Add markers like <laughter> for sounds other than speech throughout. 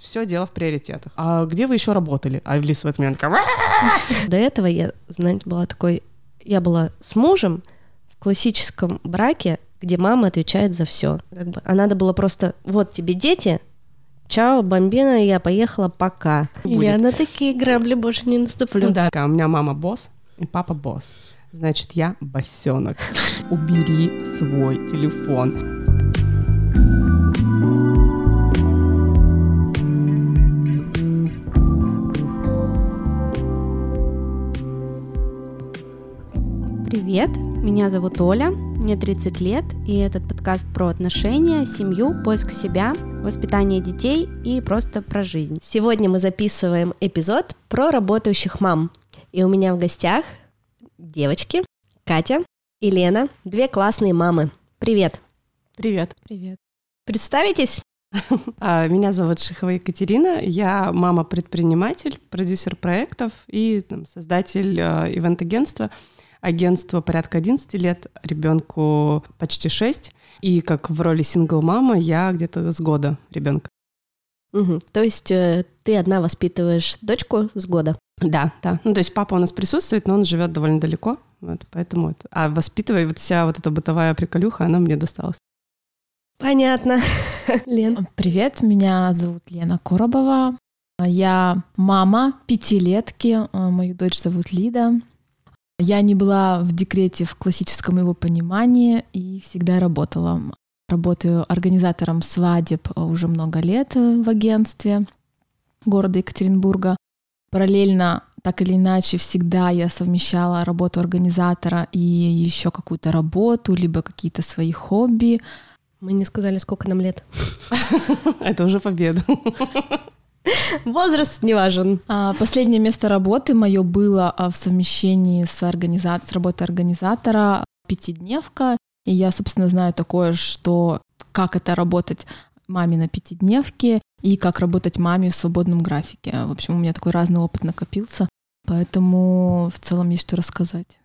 Все дело в приоритетах. А где вы еще работали? А Лиса в этот момент. До этого я, знаете, была такой... Я была с мужем в классическом браке, где мама отвечает за все. Как бы, а надо было просто, вот тебе дети, чао, бомбина, я поехала, пока. Будет. Я на такие грабли больше не наступлю. Да, у меня мама босс и папа босс. Значит, я босенок. Убери свой телефон. Привет, меня зовут Оля, мне 30 лет, и этот подкаст про отношения, семью, поиск себя, воспитание детей и просто про жизнь. Сегодня мы записываем эпизод про работающих мам. И у меня в гостях девочки, Катя и Лена, две классные мамы. Привет! Привет. Привет. Представитесь? А, Меня зовут Шихова Екатерина. Я мама-предприниматель, продюсер проектов и там, создатель э, Агентство порядка 11 лет, ребенку почти 6. И как в роли сингл-мама я где-то с года ребенка. Мгм. То есть э, ты одна воспитываешь дочку с года? Да, да. Ну, то есть папа у нас присутствует, но он живет довольно далеко. Вот, поэтому это. А воспитывая вот вся вот эта бытовая приколюха, она мне досталась. Понятно. <laughs> Лен. Привет, меня зовут Лена Коробова. Я мама пятилетки, а, мою дочь зовут Лида. Я не была в декрете в классическом его понимании и всегда работала. Работаю организатором свадеб а, уже много лет э, в агентстве города Екатеринбурга. Параллельно, так или иначе, всегда я совмещала работу организатора и еще какую-то работу, либо какие-то свои хобби. Мы не сказали, сколько нам лет. <laughs> Это уже победа. <laughs> <laughs> Возраст не важен. А, Последнее место работы мое было а, в совмещении с, организа... с работой организатора пятидневка. И я, собственно, знаю такое, что как это работать маме на пятидневке и как работать маме в свободном графике. В общем, у меня такой разный опыт накопился, поэтому в целом есть что рассказать.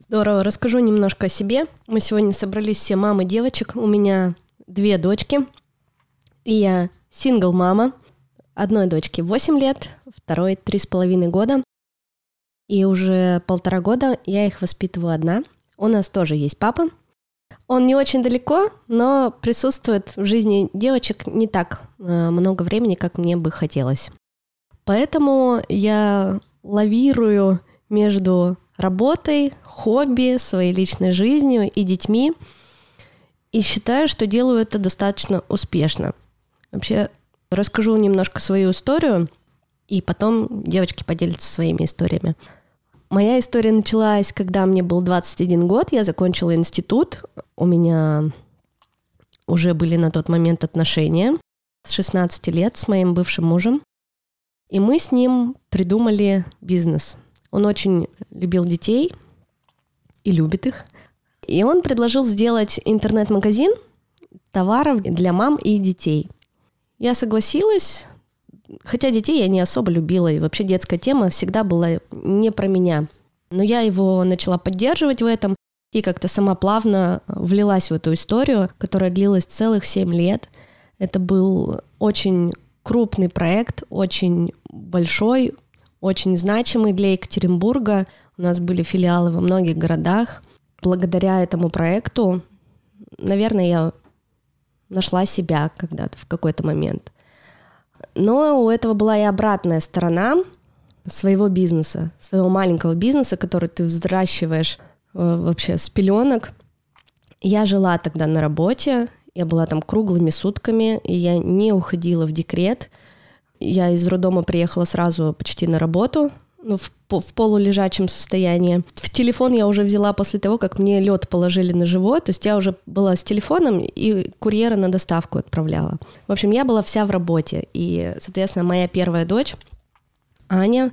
Здорово, расскажу немножко о себе. Мы сегодня собрались все мамы девочек. У меня две дочки. И я сингл-мама. Одной дочке 8 лет, второй три с половиной года. И уже полтора года я их воспитываю одна. У нас тоже есть папа. Он не очень далеко, но присутствует в жизни девочек не так э, много времени, как мне бы хотелось. Поэтому я лавирую между работой, хобби, своей личной жизнью и детьми. И считаю, что делаю это достаточно успешно. Вообще, расскажу немножко свою историю, и потом девочки поделятся своими историями. Моя история началась, когда мне был 21 год, я закончила институт, у меня уже были на тот момент отношения с 16 лет с моим бывшим мужем, и мы с ним придумали бизнес. Он очень любил детей и любит их. И он предложил сделать интернет-магазин товаров для мам и детей. Я согласилась, хотя детей я не особо любила, и вообще детская тема всегда была не про меня. Но я его начала поддерживать в этом, и как-то сама плавно влилась в эту историю, которая длилась целых 7 лет. Это был очень крупный проект, очень большой, очень значимый для Екатеринбурга. У нас были филиалы во многих городах. Благодаря этому проекту, наверное, я нашла себя когда-то в какой-то момент. Но у этого была и обратная сторона своего бизнеса, своего маленького бизнеса, который ты взращиваешь э, вообще с пеленок. Я жила тогда на работе, я была там круглыми сутками, и я не уходила в декрет. Я из роддома приехала сразу почти на работу, ну, в, в полулежачем состоянии. В телефон я уже взяла после того, как мне лед положили на живот. То есть я уже была с телефоном и курьера на доставку отправляла. В общем, я была вся в работе. И, соответственно, моя первая дочь, Аня,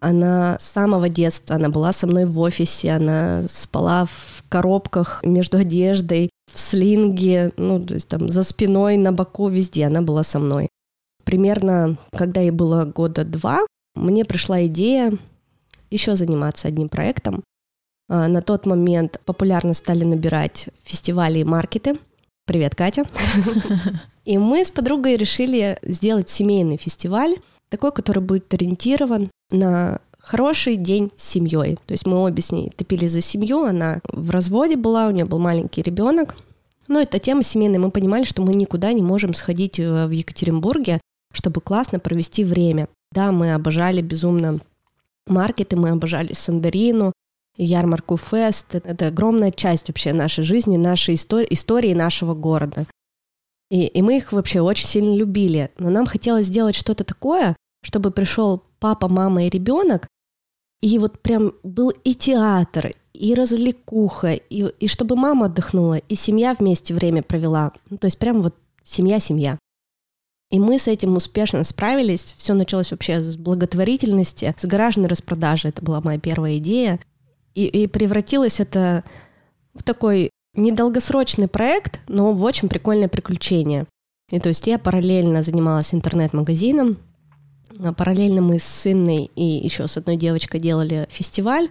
она с самого детства, она была со мной в офисе, она спала в коробках между одеждой, в слинге, ну, то есть там за спиной, на боку, везде она была со мной. Примерно, когда ей было года два, мне пришла идея еще заниматься одним проектом. А, На тот момент популярно стали набирать фестивали и маркеты. Привет, Катя. <laughs> И мы с подругой решили сделать семейный фестиваль, такой, который будет ориентирован на хороший день с семьей. То есть мы обе с ней топили за семью, она в разводе была, у нее был маленький ребенок. Но эта тема семейная, мы понимали, что мы никуда не можем сходить э, в Екатеринбурге, чтобы классно провести время. Да, мы обожали безумно маркеты, мы обожали Сандарину, ярмарку Фест. Это огромная часть вообще нашей жизни, нашей истории, истории нашего города. И, и мы их вообще очень сильно любили. Но нам хотелось сделать что-то такое, чтобы пришел папа, мама и ребенок, и вот прям был и театр, и развлекуха, и, и чтобы мама отдохнула, и семья вместе время провела. Ну, то есть прям вот семья-семья. И мы с этим успешно справились. Все началось вообще с благотворительности, с гаражной распродажи. Это была моя первая идея. И, и превратилось это в такой недолгосрочный проект, но в очень прикольное приключение. И то есть я параллельно занималась интернет-магазином, а параллельно мы с Инной и еще с одной девочкой делали фестиваль.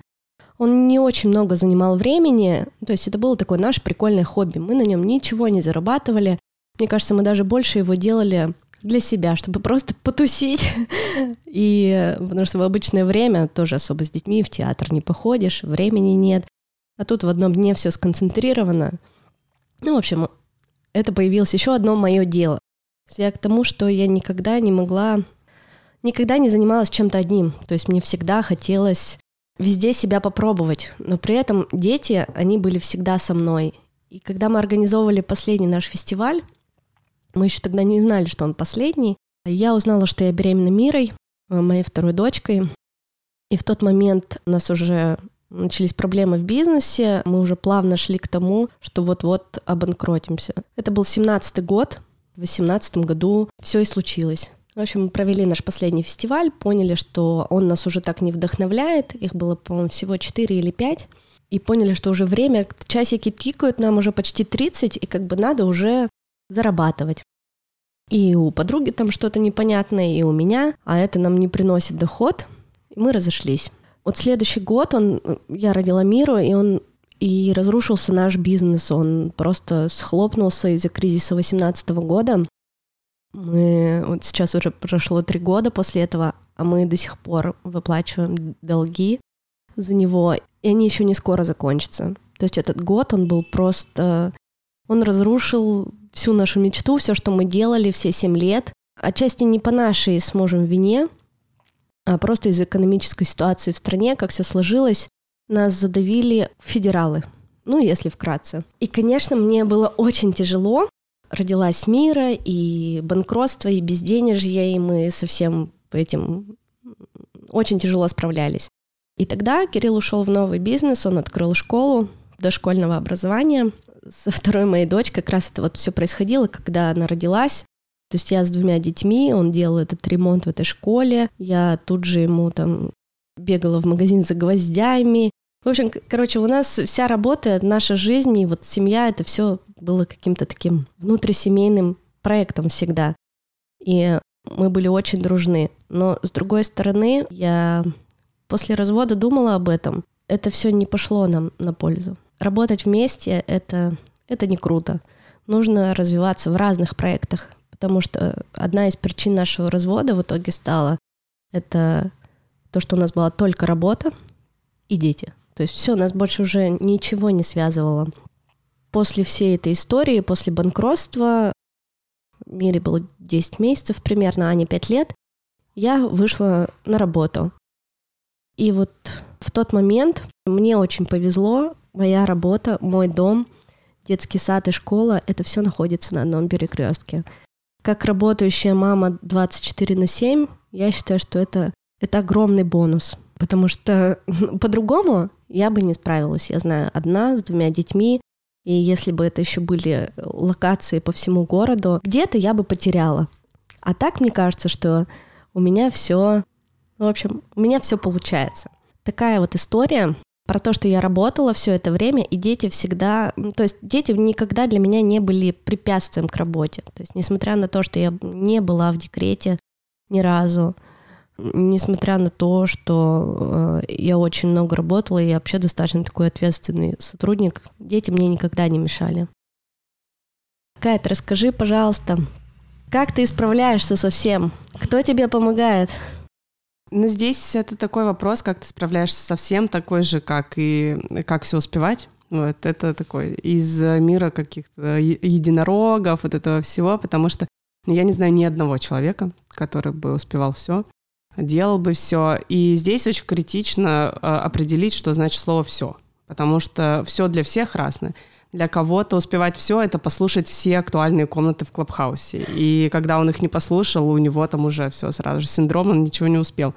Он не очень много занимал времени, то есть это было такое наше прикольное хобби. Мы на нем ничего не зарабатывали. Мне кажется, мы даже больше его делали для себя, чтобы просто потусить. <laughs> И потому что в обычное время тоже особо с детьми в театр не походишь, времени нет. А тут в одном дне все сконцентрировано. Ну, в общем, это появилось еще одно мое дело. Я к тому, что я никогда не могла, никогда не занималась чем-то одним. То есть мне всегда хотелось везде себя попробовать. Но при этом дети, они были всегда со мной. И когда мы организовывали последний наш фестиваль, мы еще тогда не знали, что он последний, я узнала, что я беременна Мирой, э, моей второй дочкой. И в тот момент у нас уже начались проблемы в бизнесе, мы уже плавно шли к тому, что вот-вот обанкротимся. Это был 17-й год, в 18 году все и случилось. В общем, мы провели наш последний фестиваль, поняли, что он нас уже так не вдохновляет. Их было, по-моему, всего 4 или 5. И поняли, что уже время, часики тикают, нам уже почти 30, и как бы надо уже зарабатывать. И у подруги там что-то непонятное, и у меня, а это нам не приносит доход, и мы разошлись. Вот следующий год он, я родила Миру, и он и разрушился наш бизнес. Он просто схлопнулся из-за кризиса 2018 года. Мы вот сейчас уже прошло три года после этого, а мы до сих пор выплачиваем долги за него, и они еще не скоро закончатся. То есть этот год он был просто... Он разрушил всю нашу мечту, все, что мы делали все семь лет. Отчасти не по нашей с мужем вине, а просто из экономической ситуации в стране, как все сложилось, нас задавили федералы. Ну, если вкратце. И, конечно, мне было очень тяжело. Родилась мира, и банкротство, и безденежье, и мы со всем этим очень тяжело справлялись. И тогда Кирилл ушел в новый бизнес, он открыл школу дошкольного образования. Со второй моей дочкой как раз это вот все происходило, когда она родилась. То есть я с двумя детьми, он делал этот ремонт в этой школе, я тут же ему там бегала в магазин за гвоздями. В общем, короче, у нас вся работа, наша жизнь и вот семья, это все было каким-то таким внутрисемейным проектом всегда. И мы были очень дружны. Но с другой стороны, я после развода думала об этом. Это все не пошло нам на пользу. Работать вместе это, это не круто. Нужно развиваться в разных проектах потому что одна из причин нашего развода в итоге стала это то, что у нас была только работа и дети. То есть все, нас больше уже ничего не связывало. После всей этой истории, после банкротства, Мире было 10 месяцев примерно, а не 5 лет, я вышла на работу. И вот в тот момент мне очень повезло, моя работа, мой дом, детский сад и школа, это все находится на одном перекрестке как работающая мама 24 на 7, я считаю, что это, это огромный бонус. Потому что по-другому я бы не справилась. Я знаю, одна с двумя детьми, и если бы это еще были локации по всему городу, где-то я бы потеряла. А так мне кажется, что у меня все, в общем, у меня все получается. Такая вот история про то, что я работала все это время, и дети всегда, то есть дети никогда для меня не были препятствием к работе. То есть несмотря на то, что я не была в декрете ни разу, несмотря на то, что э, я очень много работала, и я вообще достаточно такой ответственный сотрудник, дети мне никогда не мешали. Кайт, расскажи, пожалуйста, как ты справляешься со всем? Кто тебе помогает? Ну, здесь это такой вопрос, как ты справляешься со всем, такой же, как и как все успевать. Вот, это такой из мира каких-то единорогов, вот этого всего, потому что я не знаю ни одного человека, который бы успевал все, делал бы все. И здесь очень критично а, определить, что значит слово все, потому что все для всех разное. Для кого-то успевать все это послушать все актуальные комнаты в Клабхаусе. И когда он их не послушал, у него там уже все сразу же синдром, он ничего не успел.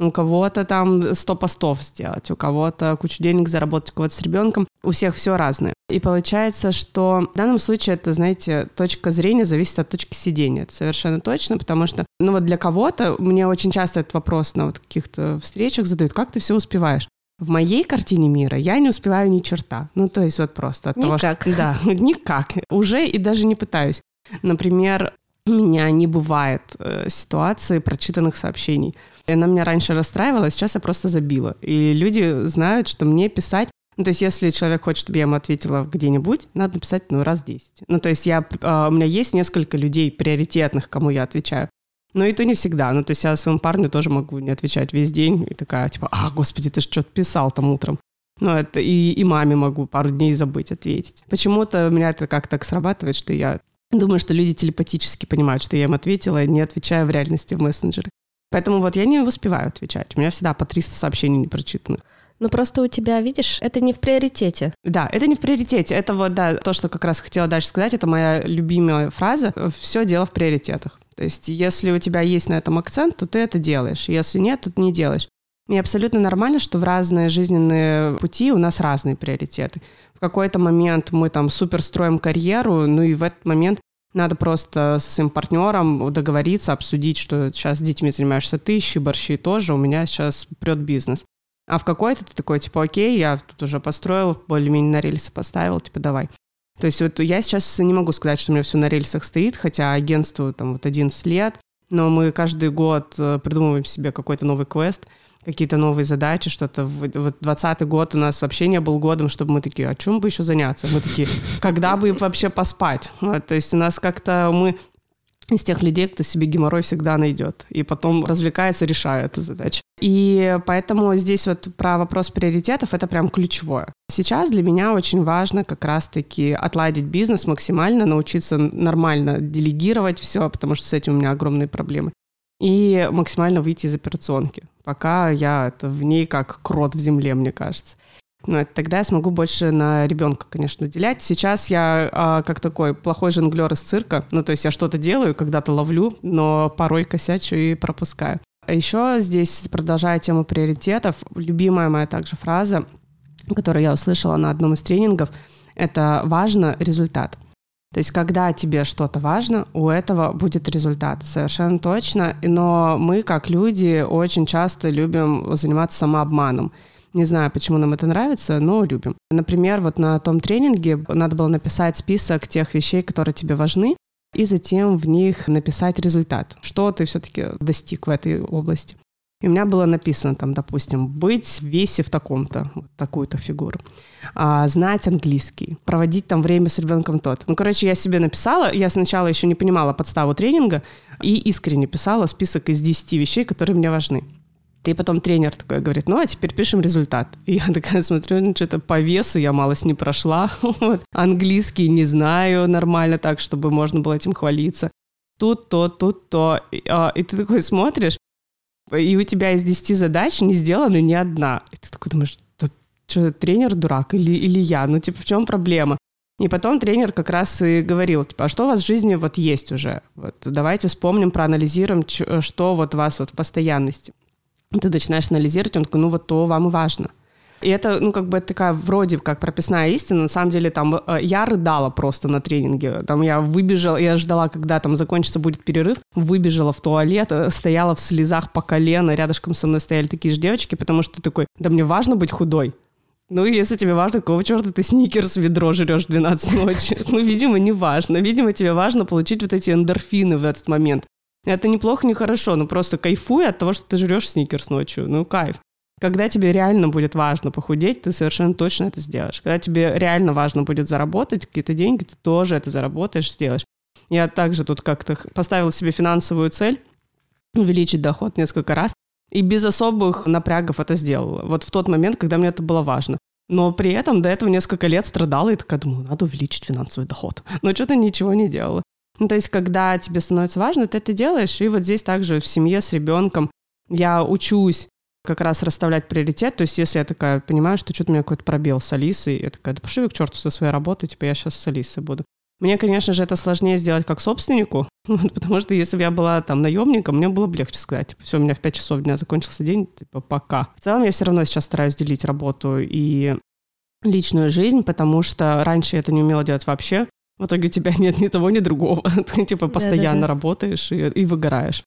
У кого-то там 100 постов сделать, у кого-то кучу денег заработать, у кого-то с ребенком. У всех все разное. И получается, что в данном случае это, знаете, точка зрения зависит от точки сидения. Это совершенно точно, потому что, ну вот для кого-то, мне очень часто этот вопрос на вот каких-то встречах задают, как ты все успеваешь? В моей картине мира я не успеваю ни черта. Ну, то есть вот просто от никак. того, что... <laughs> Да, никак. Уже и даже не пытаюсь. Например, у меня не бывает э, ситуации прочитанных сообщений. И она меня раньше расстраивала, а сейчас я просто забила. И люди знают, что мне писать ну, то есть, если человек хочет, чтобы я ему ответила где-нибудь, надо написать, ну, раз 10. Ну, то есть, я, э, у меня есть несколько людей приоритетных, кому я отвечаю. Но и то не всегда. Ну, то есть, я своему парню тоже могу не отвечать весь день. И такая, типа, а, господи, ты же что-то писал там утром. Ну, это и, и маме могу пару дней забыть ответить. Почему-то у меня это как-то так срабатывает, что я думаю, что люди телепатически понимают, что я им ответила, не отвечая в реальности в мессенджеры. Поэтому вот я не успеваю отвечать. У меня всегда по 300 сообщений непрочитанных. Ну просто у тебя, видишь, это не в приоритете. Да, это не в приоритете. Это вот, да, то, что как раз хотела дальше сказать, это моя любимая фраза. Все дело в приоритетах. То есть если у тебя есть на этом акцент, то ты это делаешь. Если нет, то ты не делаешь. И абсолютно нормально, что в разные жизненные пути у нас разные приоритеты. В какой-то момент мы там супер строим карьеру, ну и в этот момент надо просто со своим партнером договориться, обсудить, что сейчас с детьми занимаешься ты, ищи борщи тоже, у меня сейчас прет бизнес. А в какой-то ты такой, типа, окей, я тут уже построил, более-менее на рельсы поставил, типа, давай. То есть вот я сейчас не могу сказать, что у меня все на рельсах стоит, хотя агентству там вот 11 лет, но мы каждый год э, придумываем себе какой-то новый квест – какие-то новые задачи, что-то. Вот 20 год у нас вообще не был годом, чтобы мы такие, «А чем бы еще заняться? Мы такие, когда бы вообще поспать? Вот, то есть у нас как-то мы из тех людей, кто себе геморрой всегда найдет, и потом развлекается, решает эту задачу. И поэтому здесь вот про вопрос приоритетов это прям ключевое. Сейчас для меня очень важно как раз-таки отладить бизнес максимально, научиться нормально делегировать все, потому что с этим у меня огромные проблемы и максимально выйти из операционки, пока я это в ней как крот в земле, мне кажется. Но тогда я смогу больше на ребенка, конечно, уделять. Сейчас я а, как такой плохой жонглер из цирка. Ну, то есть я что-то делаю, когда-то ловлю, но порой косячу и пропускаю. А еще здесь, продолжая тему приоритетов, любимая моя также фраза, которую я услышала на одном из тренингов, это «важно результат». То есть, когда тебе что-то важно, у этого будет результат, совершенно точно. Но мы, как люди, очень часто любим заниматься самообманом. Не знаю, почему нам это нравится, но любим. Например, вот на том тренинге надо было написать список тех вещей, которые тебе важны, и затем в них написать результат, что ты все-таки достиг в этой области. И у меня было написано там, допустим, быть в весе в таком-то, вот такую-то фигуру, а, знать английский, проводить там время с ребенком тот. Ну, короче, я себе написала, я сначала еще не понимала подставу тренинга и искренне писала список из 10 вещей, которые мне важны. И потом тренер такой говорит, ну, а теперь пишем результат. И я <laughs> такая смотрю, ну, что-то по весу я малость не прошла. <laughs> вот. Английский не знаю нормально так, чтобы можно было этим хвалиться. Тут то, тут то. И, а, и ты такой смотришь, и у тебя из 10 задач не сделана ни одна. И ты такой думаешь, да, что, тренер дурак или, или я? Ну, типа, в чем проблема? И потом тренер как раз и говорил, типа, а что у вас в жизни вот есть уже? Вот давайте вспомним, проанализируем, что вот у вас вот в постоянности. Ты начинаешь анализировать, он такой, ну вот то вам и важно. И это, ну, как бы такая вроде как прописная истина. На самом деле, там, э, я рыдала просто на тренинге. Там я выбежала, я ждала, когда там закончится будет перерыв, выбежала в туалет, э, стояла в слезах по колено, рядышком со мной стояли такие же девочки, потому что такой, да мне важно быть худой. Ну, если тебе важно, какого черта ты сникерс ведро жрешь в 12 ночи? <laughs> Ну, видимо, не важно. Видимо, тебе важно получить вот эти эндорфины в этот момент. Это неплохо, не хорошо, но просто кайфуй от того, что ты жрешь сникерс ночью. Ну, кайф. Когда тебе реально будет важно похудеть, ты совершенно точно это сделаешь. Когда тебе реально важно будет заработать какие-то деньги, ты тоже это заработаешь, сделаешь. Я также тут как-то поставила себе финансовую цель увеличить доход несколько раз. И без особых напрягов это сделала. Вот в тот момент, когда мне это было важно. Но при этом до этого несколько лет страдала и такая думаю, надо увеличить финансовый доход. Но что-то ничего не делала. Ну, то есть, когда тебе становится важно, ты это делаешь. И вот здесь также в семье с ребенком я учусь как раз расставлять приоритет. То есть, если я такая понимаю, что что-то у меня какой-то пробел с Алисой, я такая, да пошли к черту со своей работы, типа я сейчас с Алисой буду. Мне, конечно же, это сложнее сделать как собственнику, <laughs> потому что если бы я была там наемником, мне было бы легче сказать, типа, все, у меня в 5 часов дня закончился день, типа, пока. В целом я все равно сейчас стараюсь делить работу и личную жизнь, потому что раньше я это не умела делать вообще. В итоге у тебя <laughs> нет ни того, ни другого. <laughs> Ты, типа, постоянно Да-да-да. работаешь и, и выгораешь.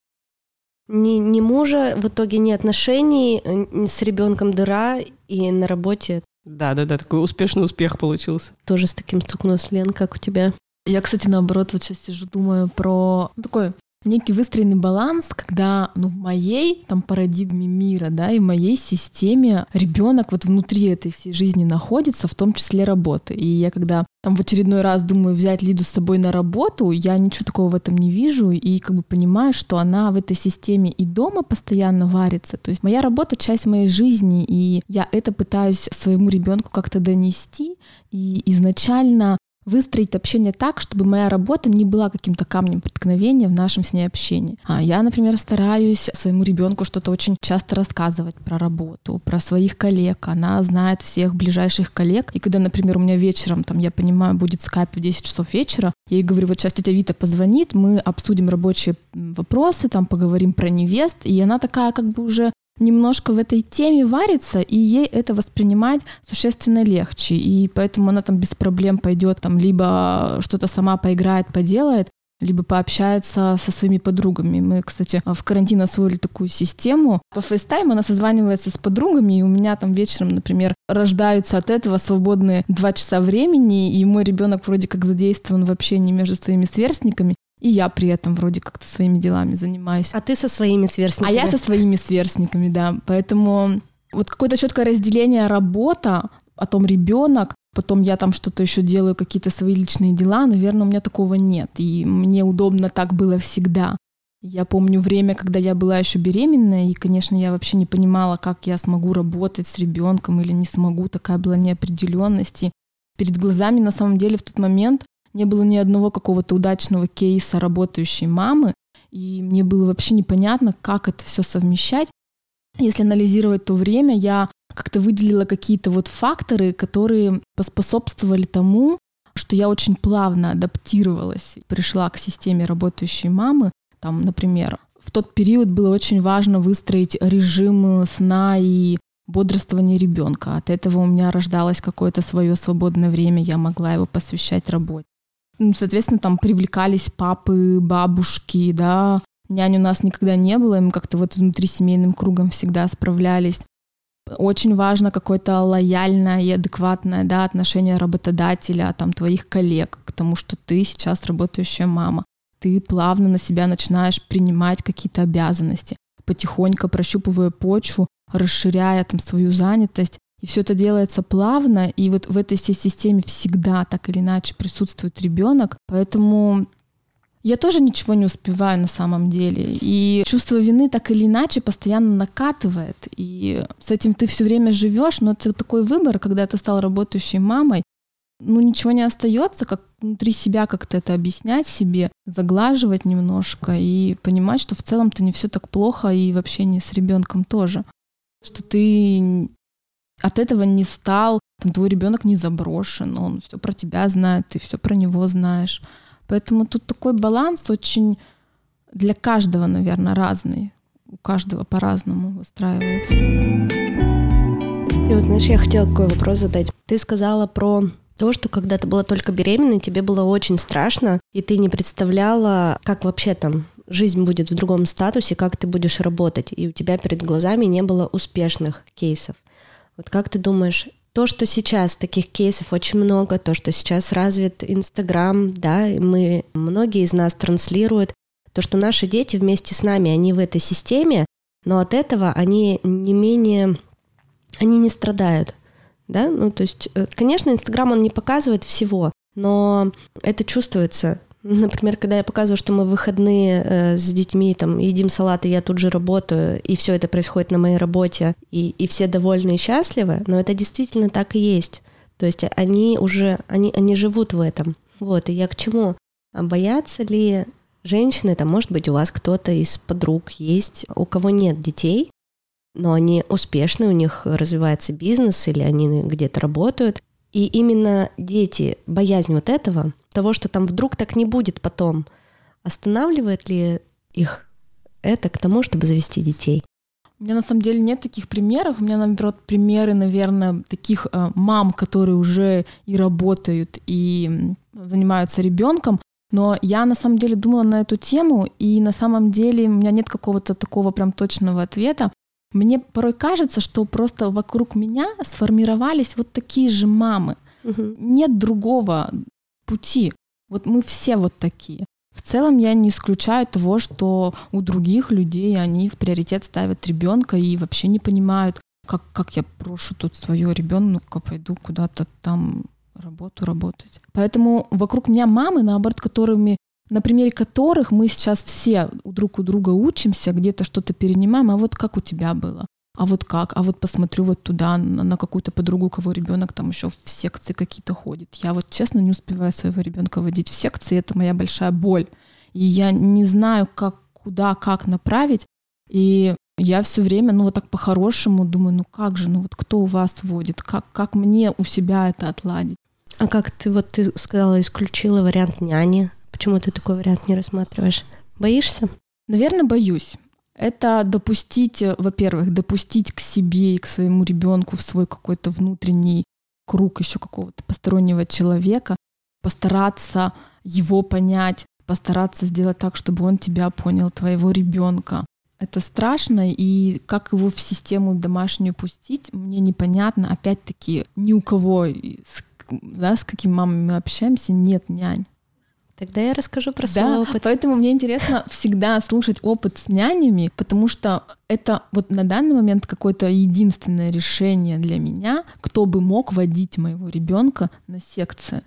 Ни, ни мужа, в итоге ни отношений, ни с ребенком дыра, и на работе да, да, да, такой успешный успех получился. Тоже с таким столкнулась, Лен, как у тебя? Я, кстати, наоборот, вот сейчас сижу, думаю про ну, такой некий выстроенный баланс, когда ну, в моей там парадигме мира, да, и в моей системе ребенок вот внутри этой всей жизни находится, в том числе работы. И я когда там в очередной раз думаю взять Лиду с собой на работу, я ничего такого в этом не вижу и как бы понимаю, что она в этой системе и дома постоянно варится. То есть моя работа — часть моей жизни, и я это пытаюсь своему ребенку как-то донести. И изначально выстроить общение так, чтобы моя работа не была каким-то камнем преткновения в нашем с ней общении. А я, например, стараюсь своему ребенку что-то очень часто рассказывать про работу, про своих коллег. Она знает всех ближайших коллег. И когда, например, у меня вечером, там, я понимаю, будет скайп в 10 часов вечера, я ей говорю, вот сейчас тетя Вита позвонит, мы обсудим рабочие вопросы, там, поговорим про невест. И она такая как бы уже немножко в этой теме варится, и ей это воспринимать существенно легче. И поэтому она там без проблем пойдет там либо что-то сама поиграет, поделает, либо пообщается со своими подругами. Мы, кстати, в карантин освоили такую систему. По FaceTime она созванивается с подругами, и у меня там вечером, например, рождаются от этого свободные два часа времени, и мой ребенок вроде как задействован в общении между своими сверстниками, и я при этом вроде как-то своими делами занимаюсь. А ты со своими сверстниками? А я со своими сверстниками, да. Поэтому вот какое-то четкое разделение работа, потом ребенок, потом я там что-то еще делаю, какие-то свои личные дела, наверное, у меня такого нет. И мне удобно так было всегда. Я помню время, когда я была еще беременная, и, конечно, я вообще не понимала, как я смогу работать с ребенком или не смогу. Такая была неопределенность. И перед глазами на самом деле в тот момент не было ни одного какого-то удачного кейса работающей мамы, и мне было вообще непонятно, как это все совмещать. Если анализировать то время, я как-то выделила какие-то вот факторы, которые поспособствовали тому, что я очень плавно адаптировалась, пришла к системе работающей мамы. Там, например, в тот период было очень важно выстроить режим сна и бодрствования ребенка. От этого у меня рождалось какое-то свое свободное время, я могла его посвящать работе. Ну, соответственно, там привлекались папы, бабушки, да. Нянь у нас никогда не было, и мы как-то вот внутри семейным кругом всегда справлялись. Очень важно какое-то лояльное и адекватное да, отношение работодателя, там, твоих коллег к тому, что ты сейчас работающая мама. Ты плавно на себя начинаешь принимать какие-то обязанности, потихоньку прощупывая почву, расширяя там свою занятость, и все это делается плавно, и вот в этой всей системе всегда так или иначе присутствует ребенок. Поэтому я тоже ничего не успеваю на самом деле. И чувство вины так или иначе постоянно накатывает. И с этим ты все время живешь, но это такой выбор, когда ты стал работающей мамой. Ну, ничего не остается, как внутри себя как-то это объяснять себе, заглаживать немножко и понимать, что в целом-то не все так плохо и вообще не с ребенком тоже. Что ты от этого не стал, там твой ребенок не заброшен, он все про тебя знает, ты все про него знаешь. Поэтому тут такой баланс очень для каждого, наверное, разный. У каждого по-разному выстраивается. И вот, знаешь, я хотела такой вопрос задать. Ты сказала про то, что когда ты была только беременной, тебе было очень страшно, и ты не представляла, как вообще там жизнь будет в другом статусе, как ты будешь работать, и у тебя перед глазами не было успешных кейсов. Вот как ты думаешь, то, что сейчас таких кейсов очень много, то, что сейчас развит Инстаграм, да, и мы, многие из нас транслируют, то, что наши дети вместе с нами, они в этой системе, но от этого они не менее они не страдают, да, ну, то есть, э, конечно, Инстаграм, он не показывает всего, но это чувствуется. Например, когда я показываю, что мы выходные э, с детьми там едим салат, и я тут же работаю, и все это происходит на моей работе, и, и все довольны и счастливы, но это действительно так и есть. То есть они уже, они, они живут в этом. Вот, и я к чему? А боятся ли женщины, там, может быть, у вас кто-то из подруг есть, у кого нет детей, но они успешны, у них развивается бизнес или они где-то работают, и именно дети, боязнь вот этого, того, что там вдруг так не будет потом, останавливает ли их это к тому, чтобы завести детей? У меня на самом деле нет таких примеров. У меня, наоборот, примеры, наверное, таких э, мам, которые уже и работают, и занимаются ребенком. Но я на самом деле думала на эту тему, и на самом деле у меня нет какого-то такого прям точного ответа. Мне порой кажется, что просто вокруг меня сформировались вот такие же мамы. Угу. Нет другого пути. Вот мы все вот такие. В целом я не исключаю того, что у других людей они в приоритет ставят ребенка и вообще не понимают, как, как я прошу тут свое ребенка, пойду куда-то там работу работать. Поэтому вокруг меня мамы, наоборот, которыми на примере которых мы сейчас все друг у друга учимся, где-то что-то перенимаем, а вот как у тебя было? А вот как? А вот посмотрю вот туда, на, на какую-то подругу, кого ребенок там еще в секции какие-то ходит. Я вот честно не успеваю своего ребенка водить в секции, это моя большая боль. И я не знаю, как, куда, как направить. И я все время, ну вот так по-хорошему думаю, ну как же, ну вот кто у вас водит, как, как мне у себя это отладить? А как ты, вот ты сказала, исключила вариант няни, Почему ты такой вариант не рассматриваешь? Боишься? Наверное, боюсь. Это допустить, э, во-первых, допустить к себе и к своему ребенку в свой какой-то внутренний круг еще какого-то постороннего человека, постараться его понять, постараться сделать так, чтобы он тебя понял, твоего ребенка. Это страшно, и как его в систему домашнюю пустить, мне непонятно. Опять-таки, ни у кого, с, да, с какими мамами мы общаемся, нет нянь. Тогда я расскажу про свой да, опыт. Поэтому мне интересно всегда слушать опыт с нянями, потому что это вот на данный момент какое-то единственное решение для меня, кто бы мог водить моего ребенка на секции.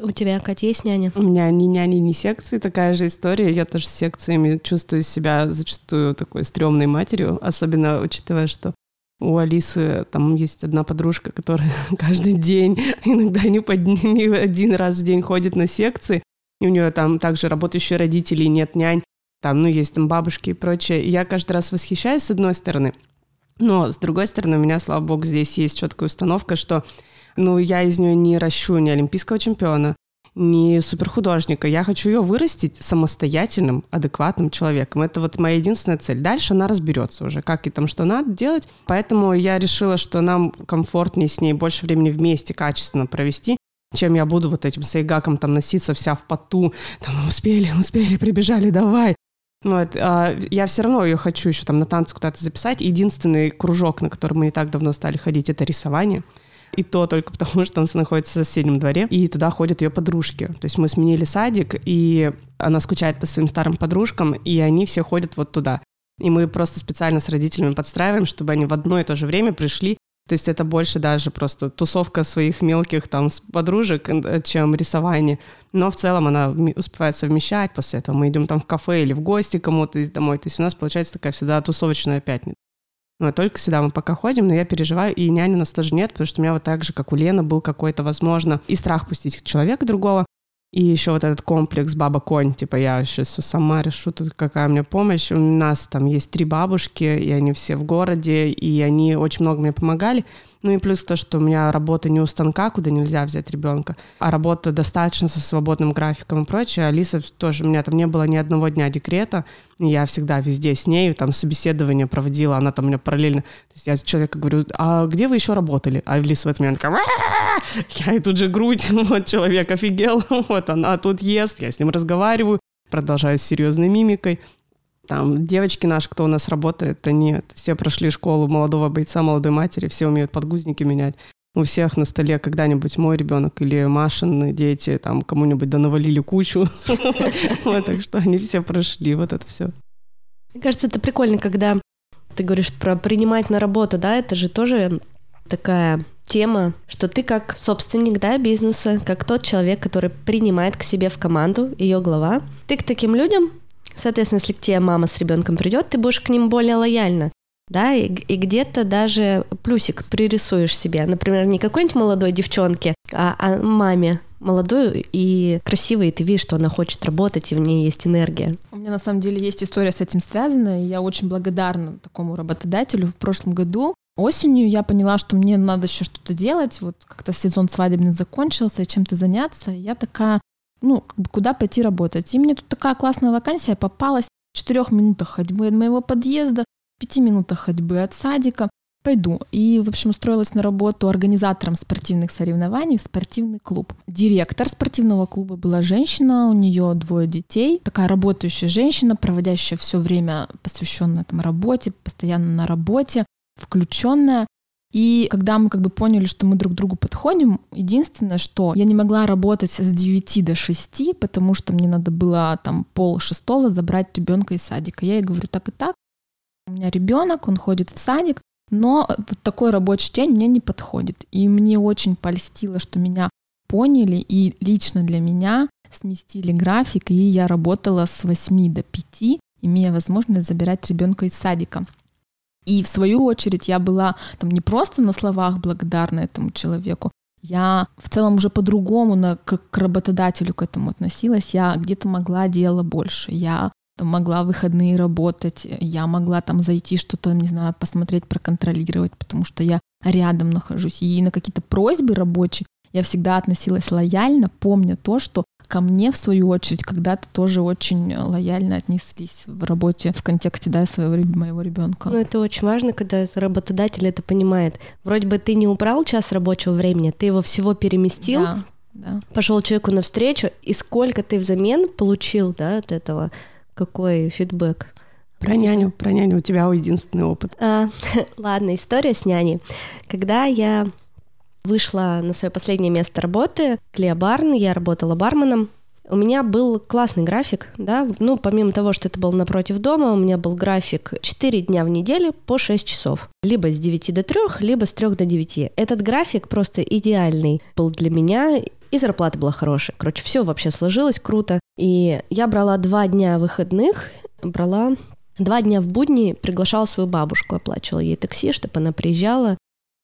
У тебя, Катя, есть няня? У меня ни няни, ни секции, такая же история. Я тоже с секциями чувствую себя зачастую такой стрёмной матерью, особенно учитывая, что у Алисы там есть одна подружка, которая <laughs> каждый день, <laughs> иногда не, под, не один раз в день ходит на секции, и у нее там также работающие родители, нет нянь, там, ну, есть там бабушки и прочее. Я каждый раз восхищаюсь с одной стороны, но с другой стороны у меня, слава богу, здесь есть четкая установка, что, ну, я из нее не ращу ни олимпийского чемпиона, ни суперхудожника. Я хочу ее вырастить самостоятельным, адекватным человеком. Это вот моя единственная цель. Дальше она разберется уже, как и там что надо делать. Поэтому я решила, что нам комфортнее с ней больше времени вместе качественно провести, чем я буду вот этим сайгаком там носиться вся в поту, там, успели, успели, прибежали, давай. Вот, а я все равно ее хочу еще там на танцы куда-то записать. Единственный кружок, на который мы не так давно стали ходить, это рисование. И то только <laughs> потому, что он находится в соседнем дворе, и туда ходят ее подружки. То есть мы сменили садик, и она скучает по своим старым подружкам, и они все ходят вот туда. И мы просто специально с родителями подстраиваем, чтобы они в одно и то же время пришли то есть это больше даже просто тусовка своих мелких там подружек, э, чем рисование. Но в целом она успевает совмещать. После этого мы идем там в кафе или в гости кому-то домой. То есть у нас получается такая всегда тусовочная пятница. Но только сюда мы пока ходим, но я переживаю, и няни у нас тоже нет, потому что у меня вот так же, как у Лены, был какой-то, возможно, и страх пустить человека другого, и еще вот этот комплекс баба-конь, типа я сейчас все сама решу, тут какая мне помощь. У нас там есть три бабушки, и они все в городе, и они очень много мне помогали. Ну и плюс то, что у меня работа не у станка, куда нельзя взять ребенка, а работа достаточно со свободным графиком и прочее. Алиса тоже, у меня там не было ни одного дня декрета, я всегда везде с ней, там собеседование проводила, она там у меня параллельно. То есть я человеку говорю, а где вы еще работали? А Алиса в этот момент такая, я и тут же грудь, вот человек офигел, вот она тут ест, я с ним разговариваю, продолжаю с серьезной мимикой. Там девочки наши, кто у нас работает, они все прошли школу молодого бойца, молодой матери, все умеют подгузники менять. У всех на столе когда-нибудь мой ребенок или Машин дети там кому-нибудь да навалили кучу. <laughs> Так что они все прошли вот это все. Мне кажется, это прикольно, когда ты говоришь про принимать на работу, да, это же тоже такая тема, что ты как собственник да, бизнеса, как тот человек, который принимает к себе в команду, ее глава, ты к таким людям, соответственно, если к тебе мама с ребенком придет, ты будешь к ним более лояльна. Да, и, и где-то даже плюсик пририсуешь себе. Например, не какой-нибудь молодой девчонке, а, а маме молодой и красивой, и ты видишь, что она хочет работать, и в ней есть энергия. У меня на самом деле есть история с этим связана, и я очень благодарна такому работодателю. В прошлом году Осенью я поняла, что мне надо еще что-то делать. Вот как-то сезон свадебный закончился, чем-то заняться. И я такая, ну, как бы куда пойти работать. И мне тут такая классная вакансия попалась в четырех минутах ходьбы от моего подъезда, пяти минутах ходьбы от садика. Пойду. И, в общем, устроилась на работу организатором спортивных соревнований в спортивный клуб. Директор спортивного клуба была женщина, у нее двое детей. Такая работающая женщина, проводящая все время посвященное там работе, постоянно на работе включенная. И когда мы как бы поняли, что мы друг другу подходим, единственное, что я не могла работать с 9 до 6, потому что мне надо было там пол шестого забрать ребенка из садика. Я ей говорю, так и так, у меня ребенок, он ходит в садик, но вот такой рабочий день мне не подходит. И мне очень польстило, что меня поняли, и лично для меня сместили график, и я работала с 8 до 5, имея возможность забирать ребенка из садика. И в свою очередь я была там не просто на словах благодарна этому человеку, я в целом уже по-другому к, работодателю к этому относилась. Я где-то могла делать больше. Я могла выходные работать, я могла там зайти что-то, не знаю, посмотреть, проконтролировать, потому что я рядом нахожусь. И на какие-то просьбы рабочие я всегда относилась лояльно, помня то, что ко мне, в свою очередь, когда-то тоже очень лояльно отнеслись в работе в контексте да, своего моего ребенка. Ну, это очень важно, когда работодатель это понимает. Вроде бы ты не убрал час рабочего времени, ты его всего переместил, да, да. пошел человеку навстречу, и сколько ты взамен получил да, от этого, какой фидбэк. Про няню, про няню у тебя единственный опыт. А, <laughs> ладно, история с няней. Когда я вышла на свое последнее место работы, Клея Барн, я работала барменом. У меня был классный график, да, ну, помимо того, что это был напротив дома, у меня был график 4 дня в неделю по 6 часов. Либо с 9 до 3, либо с 3 до 9. Этот график просто идеальный был для меня, и зарплата была хорошая. Короче, все вообще сложилось круто. И я брала два дня выходных, брала два дня в будни, приглашала свою бабушку, оплачивала ей такси, чтобы она приезжала,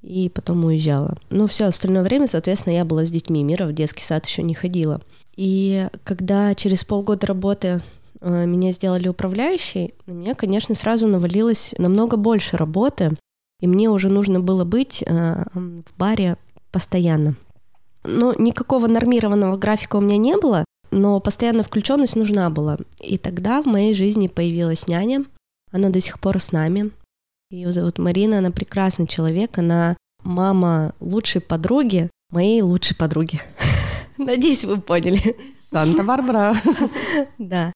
и потом уезжала. Но все остальное время, соответственно, я была с детьми. Мира в детский сад еще не ходила. И когда через полгода работы э, меня сделали управляющей, на меня, конечно, сразу навалилось намного больше работы, и мне уже нужно было быть э, в баре постоянно. Но никакого нормированного графика у меня не было, но постоянная включенность нужна была. И тогда в моей жизни появилась няня. Она до сих пор с нами. Ее зовут Марина, она прекрасный человек, она мама лучшей подруги, моей лучшей подруги. <laughs> Надеюсь, вы поняли. Санта-Барбара. <laughs> Да.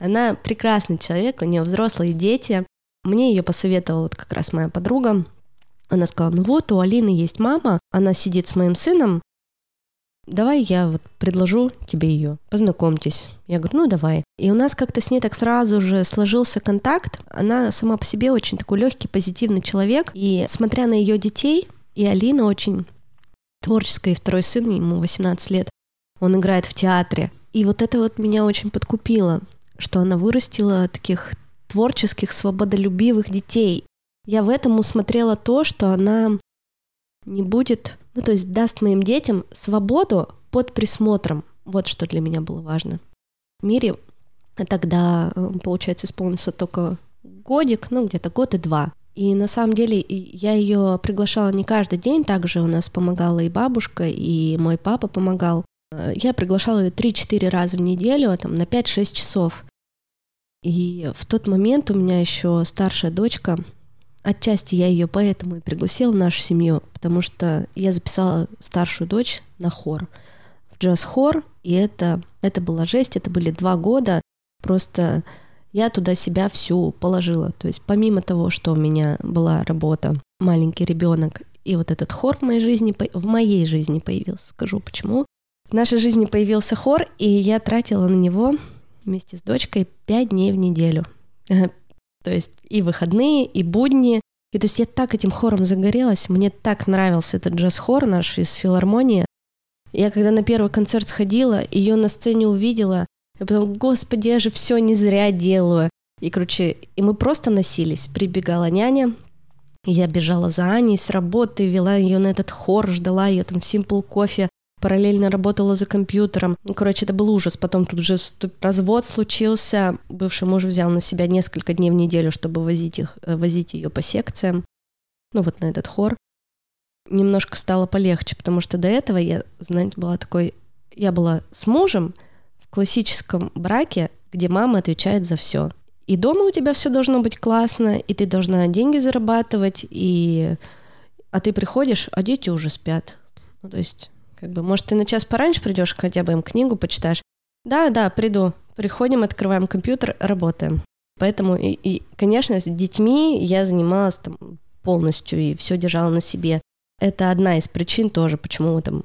Она прекрасный человек, у нее взрослые дети. Мне ее посоветовала вот как раз моя подруга. Она сказала, ну вот, у Алины есть мама, она сидит с моим сыном, давай я вот предложу тебе ее, познакомьтесь. Я говорю, ну давай. И у нас как-то с ней так сразу же сложился контакт. Она сама по себе очень такой легкий, позитивный человек. И смотря на ее детей, и Алина очень творческая, и второй сын, ему 18 лет, он играет в театре. И вот это вот меня очень подкупило, что она вырастила таких творческих, свободолюбивых детей. Я в этом усмотрела то, что она не будет ну, то есть даст моим детям свободу под присмотром. Вот что для меня было важно. В мире тогда, э, получается, исполнился только годик, ну, где-то год и два. И на самом деле я ее приглашала не каждый день, также у нас помогала и бабушка, и мой папа помогал. Э, я приглашала ее 3-4 раза в неделю, там, на 5-6 часов. И в тот момент у меня еще старшая дочка, Отчасти я ее поэтому и пригласила в нашу семью, потому что я записала старшую дочь на хор, в джаз-хор, и это, это была жесть, это были два года, просто я туда себя всю положила. То есть помимо того, что у меня была работа, маленький ребенок, и вот этот хор в моей жизни, в моей жизни появился, скажу почему. В нашей жизни появился хор, и я тратила на него вместе с дочкой пять дней в неделю. <laughs> То есть и выходные, и будни. И то есть я так этим хором загорелась, мне так нравился этот джаз-хор наш из филармонии. Я когда на первый концерт сходила, ее на сцене увидела, я потом, господи, я же все не зря делаю. И, короче, и мы просто носились. Прибегала няня, я бежала за Аней с работы, вела ее на этот хор, ждала ее там в Simple кофе, параллельно работала за компьютером. Ну, короче, это был ужас. Потом тут же развод случился. Бывший муж взял на себя несколько дней в неделю, чтобы возить, их, э, возить ее по секциям. Ну, вот на этот хор. Немножко стало полегче, потому что до этого я, знаете, была такой... Я была с мужем в классическом браке, где мама отвечает за все. И дома у тебя все должно быть классно, и ты должна деньги зарабатывать, и... а ты приходишь, а дети уже спят. Ну, то есть, как бы, может, ты на час пораньше придешь, хотя бы им книгу почитаешь. Да, да, приду. Приходим, открываем компьютер, работаем. Поэтому, и, и, конечно, с детьми я занималась там полностью и все держала на себе. Это одна из причин тоже, почему мы, там,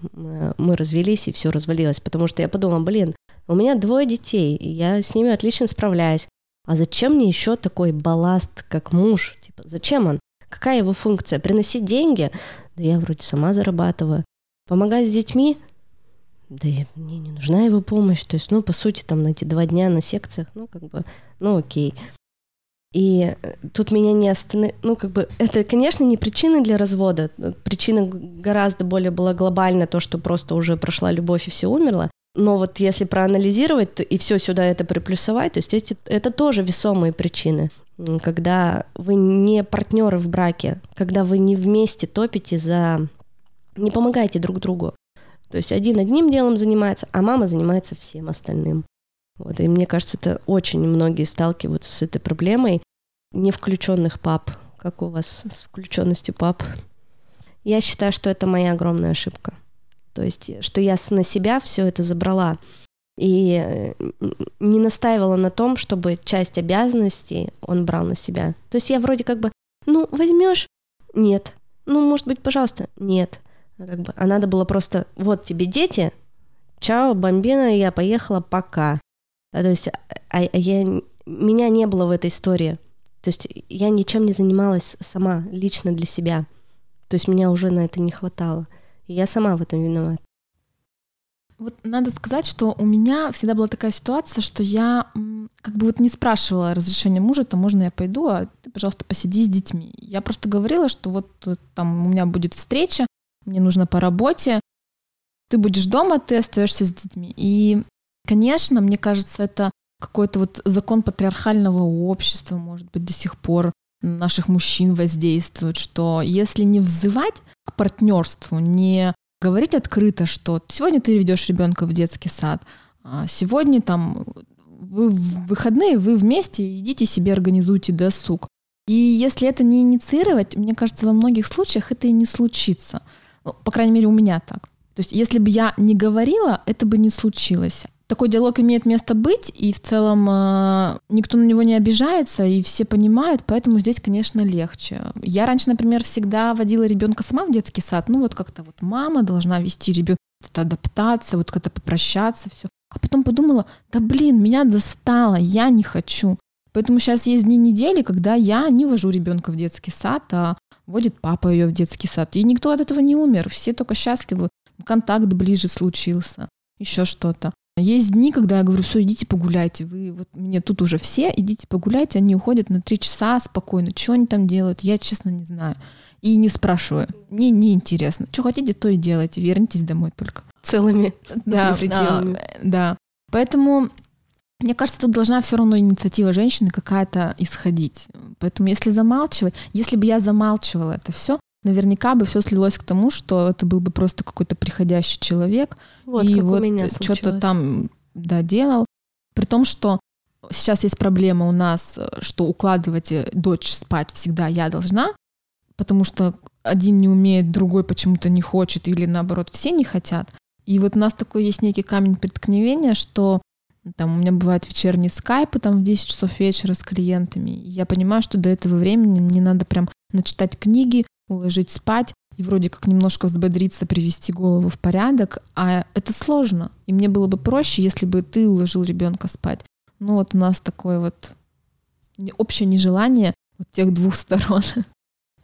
мы развелись и все развалилось. Потому что я подумала, блин, у меня двое детей, и я с ними отлично справляюсь. А зачем мне еще такой балласт, как муж? Типа, зачем он? Какая его функция? Приносить деньги? Да я вроде сама зарабатываю. Помогать с детьми? Да я, мне не нужна его помощь. То есть, ну, по сути, там на эти два дня на секциях, ну, как бы, ну, окей. И э, тут меня не остановило, ну, как бы, это, конечно, не причина для развода. Причина гораздо более была глобальная, то, что просто уже прошла любовь и все умерло. Но вот если проанализировать то, и все сюда это приплюсовать, то есть эти, это тоже весомые причины. Когда вы не партнеры в браке, когда вы не вместе топите за... не помогаете друг другу. То есть один одним делом занимается, а мама занимается всем остальным. Вот, и мне кажется, это очень многие сталкиваются с этой проблемой не включенных пап. Как у вас с включенностью пап? Я считаю, что это моя огромная ошибка. То есть, что я на себя все это забрала. И э, не настаивала на том, чтобы часть обязанностей он брал на себя. То есть я вроде как бы, ну, возьмешь? Нет. Ну, может быть, пожалуйста? Нет. Как бы, а надо было просто, вот тебе дети, чао, бомбина, я поехала, пока. А, то есть а, а я, меня не было в этой истории. То есть я ничем не занималась сама, лично для себя. То есть меня уже на это не хватало. И я сама в этом виновата. Вот надо сказать, что у меня всегда была такая ситуация, что я как бы вот не спрашивала разрешения мужа, то можно я пойду, а ты, пожалуйста, посиди с детьми. Я просто говорила, что вот э, там у меня будет встреча, мне нужно по работе, ты будешь дома, ты остаешься с детьми. И, конечно, мне кажется, это какой-то вот закон патриархального общества, может быть, до сих пор наших мужчин воздействует, что если не взывать к партнерству, не говорить открыто, что сегодня ты ведешь ребенка в детский сад, а сегодня там вы в выходные, вы вместе идите себе организуйте досуг. И если это не инициировать, мне кажется, во многих случаях это и не случится. Ну, по крайней мере, у меня так. То есть, если бы я не говорила, это бы не случилось такой диалог имеет место быть, и в целом э, никто на него не обижается, и все понимают, поэтому здесь, конечно, легче. Я раньше, например, всегда водила ребенка сама в детский сад, ну вот как-то вот мама должна вести ребенка, адаптация, вот как-то попрощаться, все. А потом подумала, да блин, меня достало, я не хочу. Поэтому сейчас есть дни недели, когда я не вожу ребенка в детский сад, а водит папа ее в детский сад. И никто от этого не умер, все только счастливы. Контакт ближе случился, еще что-то. Есть дни, когда я говорю, все, идите погуляйте. Вы вот мне тут уже все, идите погуляйте. Они уходят на три часа спокойно. Что они там делают, я честно не знаю. И не спрашиваю. Мне не интересно. Что хотите, то и делайте. Вернитесь домой только. Целыми. Да, <laughs> да, да. Поэтому мне кажется, тут должна все равно инициатива женщины какая-то исходить. Поэтому если замалчивать, если бы я замалчивала это все, наверняка бы все слилось к тому, что это был бы просто какой-то приходящий человек, вот, и вот что-то там да, делал. При том, что сейчас есть проблема у нас, что укладывать э, дочь спать всегда я должна, потому что один не умеет, другой почему-то не хочет, или наоборот, все не хотят. И вот у нас такой есть некий камень преткновения, что там у меня бывают вечерние скайпы там в 10 часов вечера с клиентами. И я понимаю, что до этого времени мне надо прям начитать книги, уложить спать и вроде как немножко взбодриться, привести голову в порядок, а это сложно. И мне было бы проще, если бы ты уложил ребенка спать. Ну вот у нас такое вот общее нежелание вот тех двух <laughs> сторон.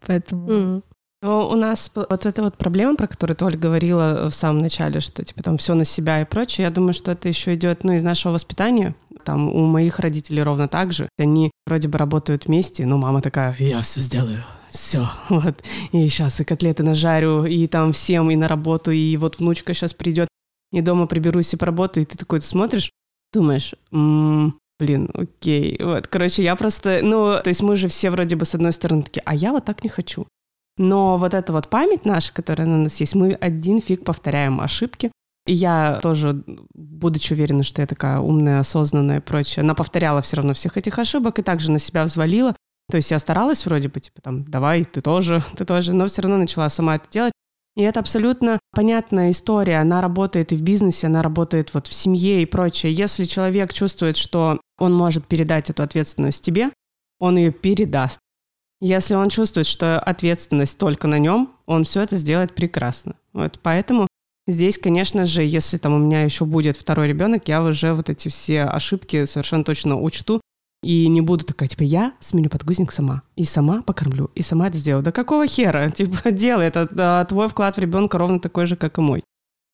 Поэтому... Mm. Но у нас вот эта вот проблема, про которую ты, Оль, говорила в самом начале, что типа там все на себя и прочее, я думаю, что это еще идет ну, из нашего воспитания. Там у моих родителей ровно так же. Они вроде бы работают вместе, но мама такая, я все сделаю, все, <laughs> вот. И сейчас и котлеты нажарю, и там всем, и на работу, и вот внучка сейчас придет, и дома приберусь и поработаю, и ты такой ты смотришь, думаешь, м-м, блин, окей. Вот, короче, я просто, ну, то есть мы же все вроде бы с одной стороны такие, а я вот так не хочу. Но вот эта вот память наша, которая на нас есть, мы один фиг повторяем ошибки. И я тоже, будучи уверена, что я такая умная, осознанная и прочее, она повторяла все равно всех этих ошибок и также на себя взвалила. То есть я старалась вроде бы, типа, там, давай, ты тоже, ты тоже, но все равно начала сама это делать. И это абсолютно понятная история. Она работает и в бизнесе, она работает вот в семье и прочее. Если человек чувствует, что он может передать эту ответственность тебе, он ее передаст. Если он чувствует, что ответственность только на нем, он все это сделает прекрасно. Вот, поэтому здесь, конечно же, если там у меня еще будет второй ребенок, я уже вот эти все ошибки совершенно точно учту и не буду такая, типа, я сменю подгузник сама. И сама покормлю, и сама это сделаю. Да какого хера? <laughs> Типа, делай, это да, твой вклад в ребенка ровно такой же, как и мой.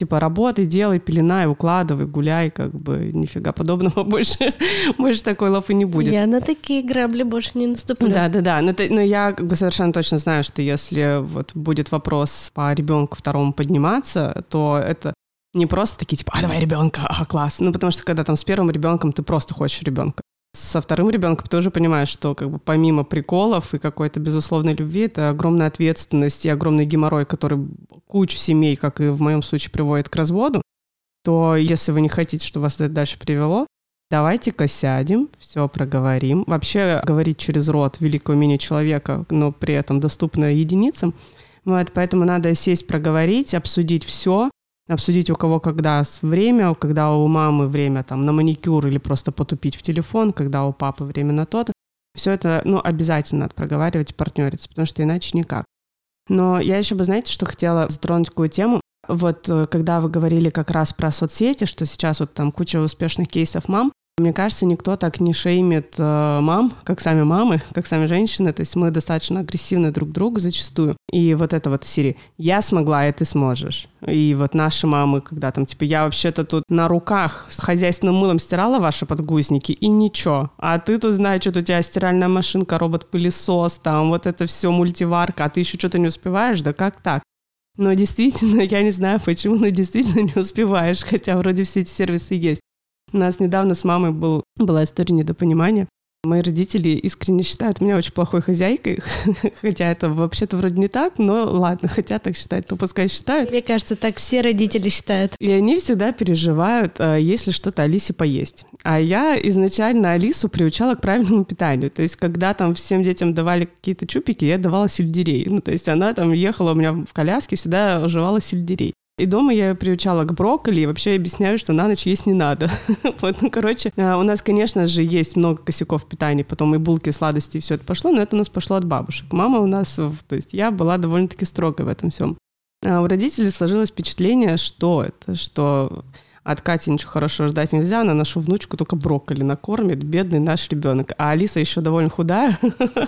Типа, работай, делай, пеленай, укладывай, гуляй, как бы нифига подобного <laughs> больше, больше такой лафы не будет. Я на такие грабли больше не наступлю. Да, да, да. Но, но я как бы совершенно точно знаю, что если вот будет вопрос по ребенку второму подниматься, то это не просто такие, типа, а давай ребенка, а класс. Ну, потому что когда там с первым ребенком ты просто хочешь ребенка. Со вторым ребенком ты уже понимаешь, что как бы помимо приколов и какой-то безусловной любви, это огромная ответственность и огромный геморрой, который кучу семей, как и в моем случае, приводит к разводу, то если вы не хотите, чтобы вас это дальше привело, давайте-ка сядем, все проговорим. Вообще говорить через рот великое умение человека, но при этом доступно единицам. Вот, поэтому надо сесть, проговорить, обсудить все, обсудить у кого когда время, когда у мамы время там на маникюр или просто потупить в телефон, когда у папы время на то-то. Все это, ну, обязательно надо проговаривать и партнериться, потому что иначе никак. Но я еще бы, знаете, что хотела затронуть такую тему. Вот э, когда вы говорили как раз про соцсети, что сейчас вот там куча успешных кейсов мам, мне кажется, никто так не шеймит э, мам, как сами мамы, как сами женщины. То есть мы достаточно агрессивны друг к другу зачастую. И вот это вот серии «я смогла, и ты сможешь». И вот наши мамы, когда там, типа, я вообще-то тут на руках с хозяйственным мылом стирала ваши подгузники, и ничего. А ты тут, знаешь, что у тебя стиральная машинка, робот-пылесос, там вот это все мультиварка, а ты еще что-то не успеваешь? Да как так? Но действительно, <laughs> я не знаю почему, но действительно не успеваешь, хотя вроде все эти сервисы есть. У нас недавно с мамой был, была история недопонимания. Мои родители искренне считают меня очень плохой хозяйкой, <laughs> хотя это вообще-то вроде не так, но ладно, хотят так считать, то пускай считают. Мне кажется, так все родители считают. И они всегда переживают, а, если что-то Алисе поесть. А я изначально Алису приучала к правильному питанию. То есть, когда там всем детям давали какие-то чупики, я давала сельдерей. Ну, то есть, она там ехала у меня в коляске, всегда жевала сельдерей. И дома я приучала к брокколи и вообще объясняю, что на ночь есть не надо. <laughs> вот, ну, короче, а, у нас, конечно же, есть много косяков питания, потом и булки, сладости, и все это пошло, но это у нас пошло от бабушек. Мама у нас, то есть я была довольно-таки строгой в этом всем. А у родителей сложилось впечатление, что это, что от Кати ничего хорошего ждать нельзя, она нашу внучку только брокколи накормит, бедный наш ребенок. А Алиса еще довольно худая,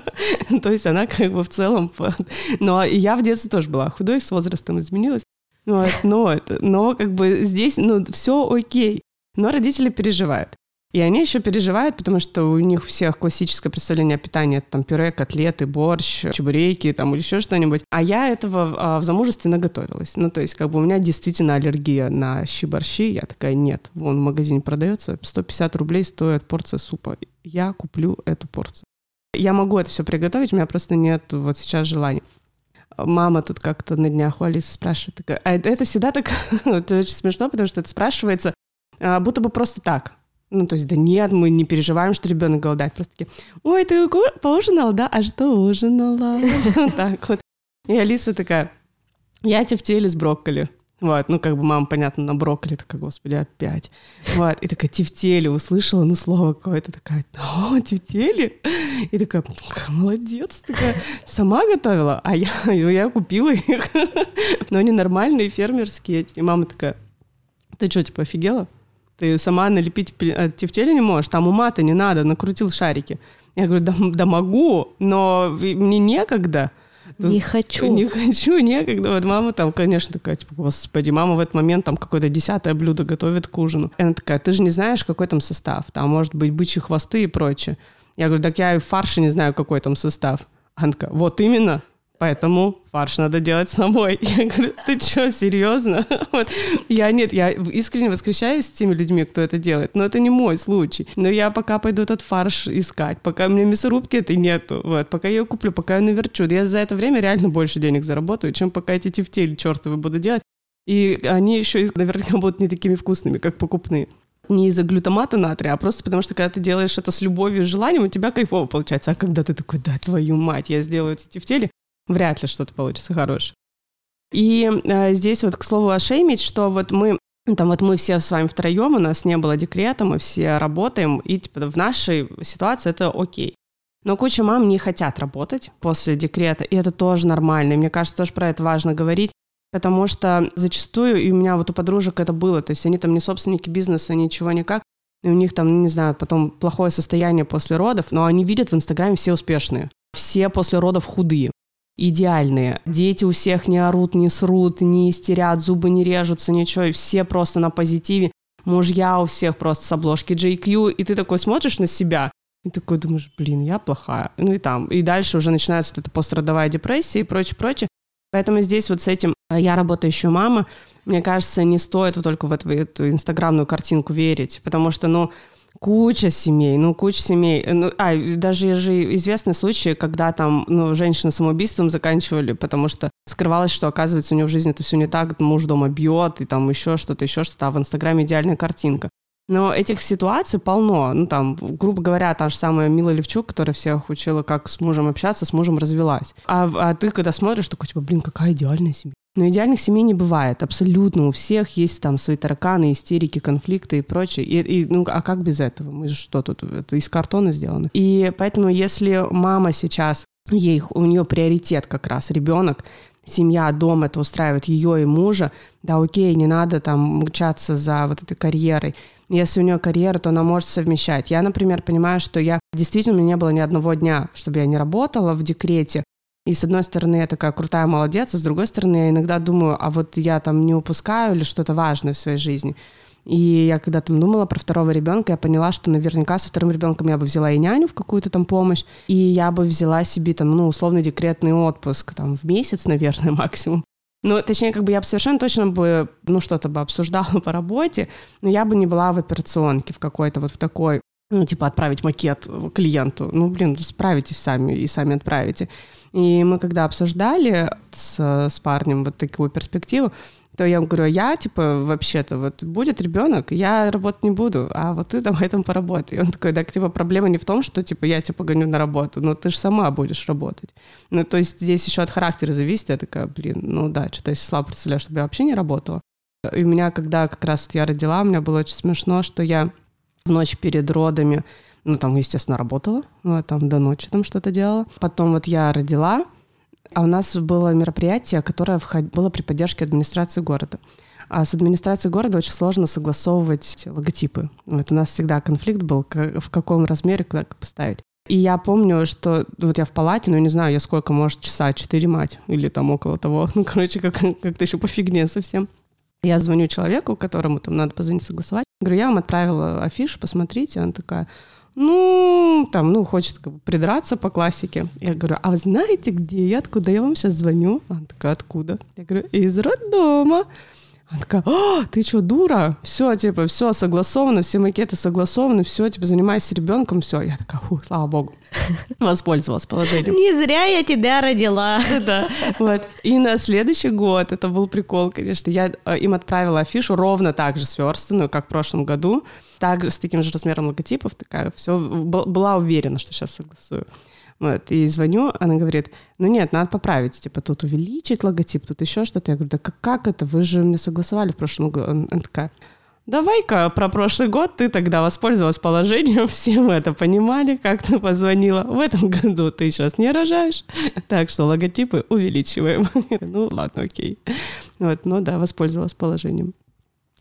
<laughs> то есть она как бы в целом... <laughs> Но и я в детстве тоже была худой, с возрастом изменилась. Вот, но, но как бы здесь, ну, все окей. Но родители переживают. И они еще переживают, потому что у них всех классическое представление о питании, это там пюре, котлеты, борщ, чебуреки там или еще что-нибудь. А я этого а, в замужестве наготовилась. Ну, то есть, как бы у меня действительно аллергия на щи-борщи. Я такая, нет, вон в магазине продается, 150 рублей стоит порция супа. Я куплю эту порцию. Я могу это все приготовить, у меня просто нет вот сейчас желания мама тут как-то на днях у Алисы спрашивает, такая, а это всегда так, <laughs> это очень смешно, потому что это спрашивается а, будто бы просто так. Ну, то есть, да нет, мы не переживаем, что ребенок голодает. Просто такие, ой, ты поужинал, да? А что ужинала? <laughs> Так вот. И Алиса такая, я тефтели с брокколи. Вот, ну, как бы мама, понятно, на брокколи, такая, господи, опять. Вот, и такая, тефтели, услышала, ну, слово какое-то, такая, о, тефтели? И такая, молодец, такая, сама готовила, а я, я купила их. Но они нормальные, фермерские. И мама такая, ты что, типа, офигела? Ты сама налепить э, тефтели не можешь, там ума-то не надо, накрутил шарики. Я говорю, да, да могу, но мне некогда. Не хочу. Не хочу, <laughs> некогда. Вот мама там, конечно, такая, типа, господи, мама в этот момент там какое-то десятое блюдо готовит к ужину. И она такая, ты же не знаешь, какой там состав. Там может быть бычьи хвосты и прочее. Я говорю, так я и в фарше не знаю, какой там состав. Она такая, вот именно, поэтому фарш надо делать самой. <laughs> Я говорю, ты что, серьезно? <laughs> Вот. Я нет, я искренне восхищаюсь теми людьми, кто это делает, но это не мой случай. Но я пока пойду этот фарш искать, пока у меня мясорубки этой нету, вот, пока я ее куплю, пока я наверчу. Я за это время реально больше денег заработаю, чем пока эти тефтели чертовы буду делать. И они еще наверняка будут не такими вкусными, как покупные не из-за глютамата натрия, а просто потому что когда ты делаешь это с любовью и желанием, у тебя кайфово получается. А когда ты такой, да, твою мать, я сделаю эти тефтели, вряд ли что-то получится хорошее. И э, здесь вот, к слову, о шеймить, что вот мы ну, там вот мы все с вами втроем, у нас не было декрета, мы все работаем, и типа в нашей ситуации это окей. Но куча мам не хотят работать после декрета, и это тоже нормально. И мне кажется, тоже про это важно говорить, потому что зачастую, и у меня вот у подружек это было, то есть они там не собственники бизнеса, ничего никак, и у них там, не знаю, потом плохое состояние после родов, но они видят в Инстаграме все успешные. Все после родов худые идеальные. Дети у всех не орут, не срут, не истерят, зубы не режутся, ничего, и все просто на позитиве. Мужья у всех просто с обложки JQ, и ты такой смотришь на себя, и такой думаешь, блин, я плохая. Ну и там, и дальше уже начинается вот эта пострадовая депрессия и прочее, прочее. Поэтому здесь вот с этим а, я работающая мама, мне кажется, не стоит вот только в эту, эту инстаграмную картинку верить, потому что, ну, Куча семей, ну, куча семей. Ну, а, даже же известны случаи, когда там, ну, женщины самоубийством заканчивали, потому что скрывалось, что, оказывается, у нее в жизни это все не так, муж дома бьет, и там еще что-то, еще что-то, а в Инстаграме идеальная картинка. Но этих ситуаций полно. Ну, там, грубо говоря, та же самая Мила Левчук, которая всех учила, как с мужем общаться, с мужем развелась. А, а ты, когда смотришь, такой, типа, блин, какая идеальная семья. Но идеальных семей не бывает, абсолютно. У всех есть там свои тараканы, истерики, конфликты и прочее. И, и, ну, а как без этого? Мы же что тут? Это из картона сделано. И поэтому, если мама сейчас, ей, у нее приоритет как раз ребенок, семья, дом, это устраивает ее и мужа, да, окей, не надо там мчаться за вот этой карьерой. Если у нее карьера, то она может совмещать. Я, например, понимаю, что я действительно, у меня не было ни одного дня, чтобы я не работала в декрете, и с одной стороны, я такая крутая молодец, а с другой стороны, я иногда думаю, а вот я там не упускаю или что-то важное в своей жизни. И я когда там думала про второго ребенка, я поняла, что наверняка со вторым ребенком я бы взяла и няню в какую-то там помощь, и я бы взяла себе там, ну, условно декретный отпуск там в месяц, <laughs> наверное, максимум. Ну, точнее, как бы я бы совершенно точно бы, ну, что-то бы обсуждала по работе, но я бы не была в операционке в какой-то вот в такой, ну, типа отправить макет клиенту. Ну, блин, справитесь сами и сами отправите. И мы когда обсуждали с, с парнем вот такую перспективу, то я говорю, я, типа, вообще-то, вот будет ребенок, я работать не буду, а вот ты давай там поработай. И он такой, так, типа, проблема не в том, что, типа, я тебя погоню на работу, но ты же сама будешь работать. Ну, то есть здесь еще от характера зависит, я такая, блин, ну да, что-то я слабо представляю, чтобы я вообще не работала. И у меня, когда как раз я родила, у меня было очень смешно, что я в ночь перед родами ну, там, естественно, работала, ну, там до ночи там что-то делала. Потом вот я родила, а у нас было мероприятие, которое было при поддержке администрации города. А с администрацией города очень сложно согласовывать логотипы. Вот у нас всегда конфликт был, в каком размере куда поставить. И я помню, что вот я в палате, ну, не знаю, я сколько, может, часа, четыре мать, или там около того. <laughs> Ну, короче, как, как-то еще по фигне совсем. Я звоню человеку, которому там надо позвонить, согласовать. Говорю, я вам отправила афишу, посмотрите. Она такая, ну, там, ну, хочет как бы придраться по классике. Я говорю, а вы знаете, где я, откуда я вам сейчас звоню? Она такая, откуда? Я говорю, из роддома. Она такая, а, ты что, дура? Все, типа, все согласовано, все макеты согласованы, все, типа, занимайся ребенком, все. Я такая, фу, слава богу, <laughs> воспользовалась положением. Не зря я тебя родила. <laughs> Да, вот. И на следующий год, это был прикол, конечно, я э, им отправила афишу ровно так же сверстанную, как в прошлом году, также с таким же размером логотипов, такая, все, была уверена, что сейчас согласую. Вот, и звоню, она говорит, ну нет, надо поправить, типа тут увеличить логотип, тут еще что-то. Я говорю, да как, как это, вы же мне согласовали в прошлом году. Она такая, давай-ка про прошлый год ты тогда воспользовалась положением, <laughs> все мы это понимали, как ты позвонила. В этом году ты сейчас не рожаешь, так что логотипы увеличиваем. <laughs> Ну ладно, окей. Вот, ну да, воспользовалась положением.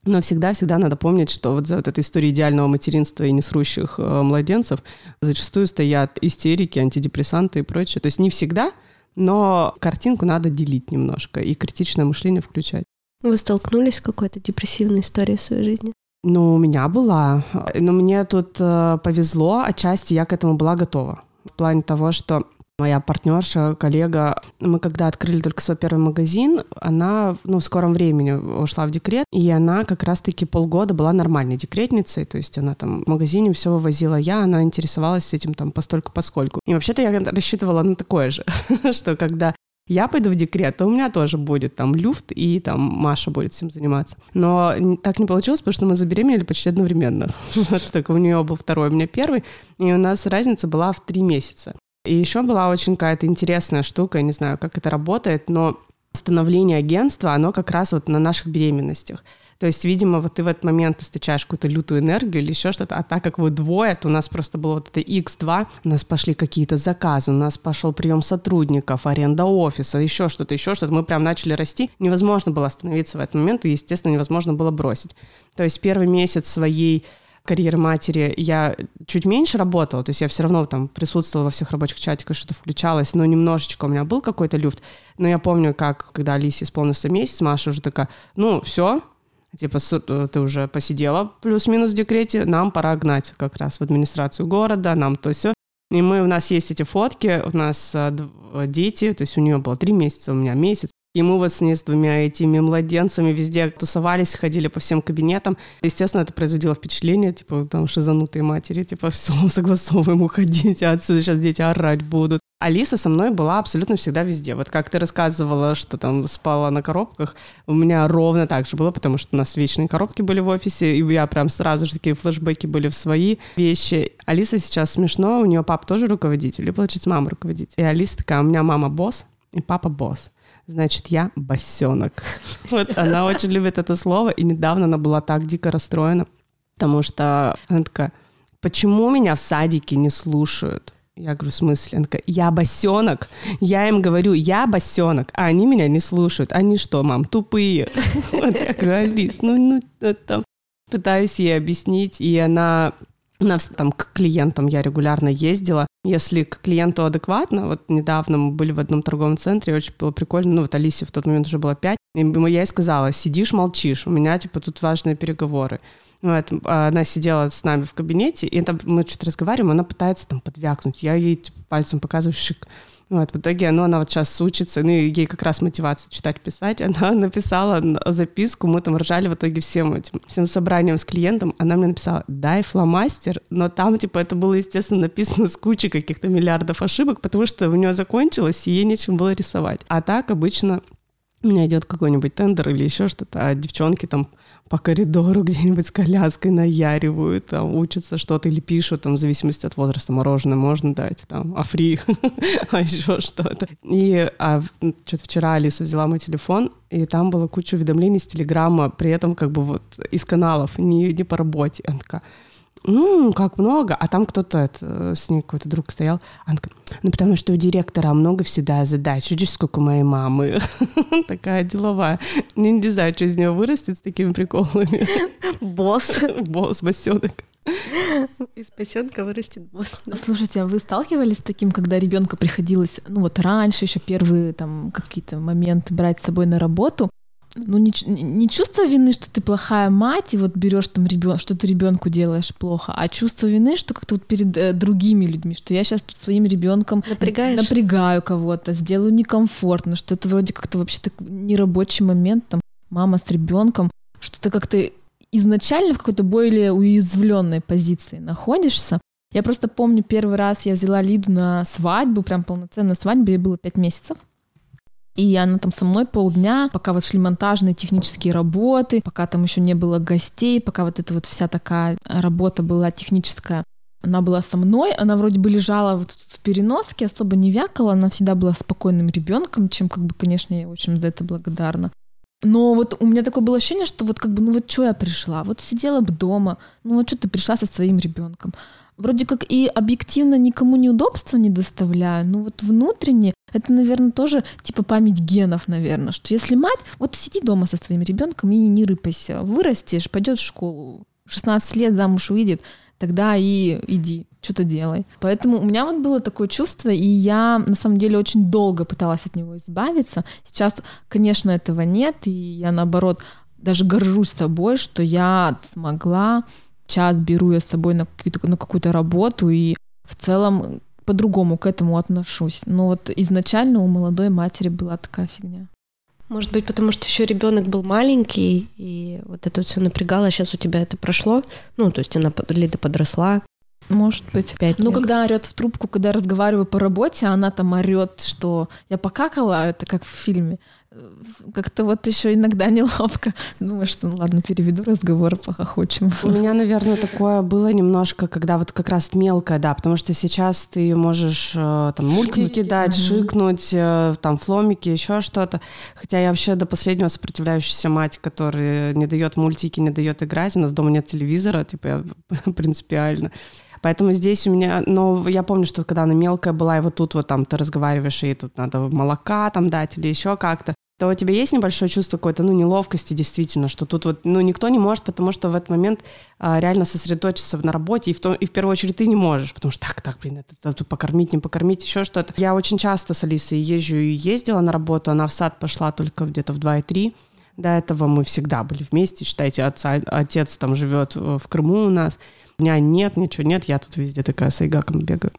Но всегда-всегда надо помнить, что вот за вот этой историей идеального материнства и несрущих э, младенцев зачастую стоят истерики, антидепрессанты и прочее. То есть не всегда, но картинку надо делить немножко и критичное мышление включать. Вы столкнулись с какой-то депрессивной историей в своей жизни? Ну, у меня была. Но мне тут э, повезло, отчасти я к этому была готова. В плане того, что моя партнерша, коллега, мы когда открыли только свой первый магазин, она ну, в скором времени ушла в декрет, и она как раз-таки полгода была нормальной декретницей, то есть она там в магазине все вывозила я, она интересовалась этим там постольку поскольку. И вообще-то я рассчитывала на такое же, <laughs> что когда я пойду в декрет, то у меня тоже будет там люфт, и там Маша будет всем заниматься. Но так не получилось, потому что мы забеременели почти одновременно. <laughs> Только у нее был второй, у меня первый, и у нас разница была в три месяца. И еще была очень какая-то интересная штука, я не знаю, как это работает, но становление агентства, оно как раз вот на наших беременностях. То есть, видимо, вот ты в этот момент источаешь какую-то лютую энергию или еще что-то, а так как вы двое, то у нас просто было вот это X2, у нас пошли какие-то заказы, у нас пошел прием сотрудников, аренда офиса, еще что-то, еще что-то. Мы прям начали расти. Невозможно было остановиться в этот момент, и, естественно, невозможно было бросить. То есть первый месяц своей карьеры матери я чуть меньше работала, то есть я все равно там присутствовала во всех рабочих чатиках, что-то включалось, но немножечко у меня был какой-то люфт. Но я помню, как, когда Алисе исполнился месяц, Маша уже такая, ну, все, типа, э, ты уже посидела плюс-минус в декрете, нам пора гнать как раз в администрацию города, нам то все. И мы, у нас есть эти фотки, у нас э, дети, то есть у нее было три месяца, у меня месяц. И мы вот с ней с двумя этими младенцами везде тусовались, ходили по всем кабинетам. Естественно, это производило впечатление, типа, там, шизанутые матери, типа, <laughs> все, согласовываем, уходите отсюда, сейчас дети орать будут. Алиса со мной была абсолютно всегда везде. Вот как ты рассказывала, что там спала на коробках, у меня ровно так же было, потому что у нас вечные коробки были в офисе, и я прям сразу же такие флешбеки были в свои вещи. Алиса сейчас смешно, у нее папа тоже руководитель, и, получается, мама руководитель. И Алиса такая, у меня мама босс, и папа босс значит, я босенок. Вот она очень любит это слово, и недавно она была так дико расстроена, потому что она такая, почему меня в садике не слушают? Я говорю, в смысле? Она такая, я босенок. Я им говорю, я босенок, а они меня не слушают. Они что, мам, тупые? Вот я говорю, Алис, ну, ну, это... Пытаюсь ей объяснить, и она у там к клиентам я регулярно ездила. Если к клиенту адекватно, вот недавно мы были в одном торговом центре, очень было прикольно, ну вот Алисе в тот момент уже было пять, и я ей сказала, сидишь, молчишь, у меня типа тут важные переговоры. Вот, а она сидела с нами в кабинете, и там мы что-то разговариваем, она пытается там подвякнуть. Я ей типа, пальцем показываю шик. Вот, в итоге ну, она вот сейчас учится, ну, ей как раз мотивация читать, писать. <laughs> Она написала записку, мы там ржали в итоге всем этим, всем собранием с клиентом. Она мне написала, дай фломастер, но там, типа, это было, естественно, написано с кучей каких-то миллиардов ошибок, потому что у нее закончилось, и ей нечем было рисовать. А так обычно у меня идет какой-нибудь тендер или еще что-то, а девчонки там по коридору <laughs> где-нибудь с коляской наяривают, там, учатся что-то или пишут, там, в зависимости от возраста, мороженое можно дать, там, а фри, <laughs> а еще что-то. И а, что-то вчера Алиса взяла мой телефон, и там было куча уведомлений с Телеграма, при этом как бы вот из каналов, не, не по работе. Она такая, ну, как много, а там кто-то это, с ней какой-то друг стоял, она такая, ну, потому что у директора много всегда задач, видишь, сколько у моей мамы, <laughs> такая деловая, не, не знаю, что из нее вырастет с такими приколами. Босс. Босс, босенок. Из пасенка вырастет босс. Слушайте, а вы сталкивались с таким, когда ребенка приходилось, ну вот раньше еще первые там какие-то моменты брать с собой на работу, ну, не, не чувство вины, что ты плохая мать, и вот берешь там ребенка, что ты ребенку делаешь плохо, а чувство вины, что как-то вот перед э, другими людьми, что я сейчас тут своим ребенком напрягаю кого-то, сделаю некомфортно, что это вроде как-то вообще такой нерабочий момент, там, мама с ребенком, что ты как-то изначально в какой-то более уязвленной позиции находишься. Я просто помню, первый раз я взяла Лиду на свадьбу, прям полноценную свадьбу, ей было пять месяцев. И она там со мной полдня, пока вот шли монтажные технические работы, пока там еще не было гостей, пока вот эта вот вся такая работа была техническая. Она была со мной, она вроде бы лежала вот в переноске, особо не вякала, она всегда была спокойным ребенком, чем, как бы, конечно, я очень за это благодарна. Но вот у меня такое было ощущение, что вот как бы, ну вот что я пришла? Вот сидела бы дома, ну вот что ты пришла со своим ребенком? Вроде как и объективно никому неудобства не доставляю, но вот внутренне это, наверное, тоже типа память генов, наверное, что если мать, вот сиди дома со своим ребенком и не рыпайся, вырастешь, пойдешь в школу, 16 лет замуж выйдет, тогда и иди, что-то делай. Поэтому у меня вот было такое чувство, и я на самом деле очень долго пыталась от него избавиться. Сейчас, конечно, этого нет, и я наоборот даже горжусь собой, что я смогла, час беру я с собой на, на какую-то работу, и в целом по-другому к этому отношусь. Но вот изначально у молодой матери была такая фигня. Может быть, потому что еще ребенок был маленький, и вот это все напрягало, сейчас у тебя это прошло. Ну, то есть она Лида подросла. Может быть. Пять ну, когда орет в трубку, когда я разговариваю по работе, она там орет, что я покакала, это как в фильме как-то вот еще иногда неловко. Думаю, что ну ладно, переведу разговор, похохочем. У меня, наверное, такое было немножко, когда вот как раз мелкое, да, потому что сейчас ты можешь э, там мультики шикнуть, э, там фломики, еще что-то. Хотя я вообще до последнего сопротивляющаяся мать, которая не дает мультики, не дает играть. У нас дома нет телевизора, типа я <laughs> принципиально. Поэтому здесь у меня, но я помню, что когда она мелкая была, и вот тут вот там ты разговариваешь, и тут надо молока там дать или еще как-то, то у тебя есть небольшое чувство какой-то, ну, неловкости действительно, что тут вот, ну, никто не может, потому что в этот момент а, реально сосредоточиться на работе, и в, том, и в первую очередь ты не можешь, потому что так, так, блин, это, это, это покормить, не покормить, еще что-то. Я очень часто с Алисой езжу и ездила на работу, она в сад пошла только где-то в 2,3, до этого мы всегда были вместе, считайте, отца, отец там живет в Крыму у нас, у меня нет, ничего нет, я тут везде такая с Айгаком бегаю.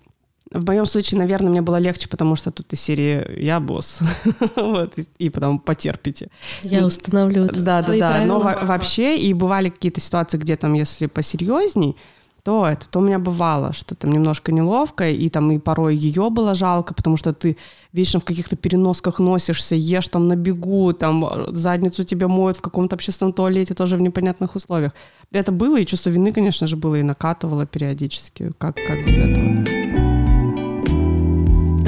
В моем случае, наверное, мне было легче, потому что тут из серии «я босс», <laughs> вот, и потом потерпите. Я установлю Да, да, да, но вообще, и бывали какие-то ситуации, где там, если посерьезней, то это, то у меня бывало, что там немножко неловко, и там и порой ее было жалко, потому что ты вечно в каких-то переносках носишься, ешь там на бегу, там задницу тебе моют в каком-то общественном туалете, тоже в непонятных условиях. Это было, и чувство вины, конечно же, было, и накатывало периодически, как, как без этого.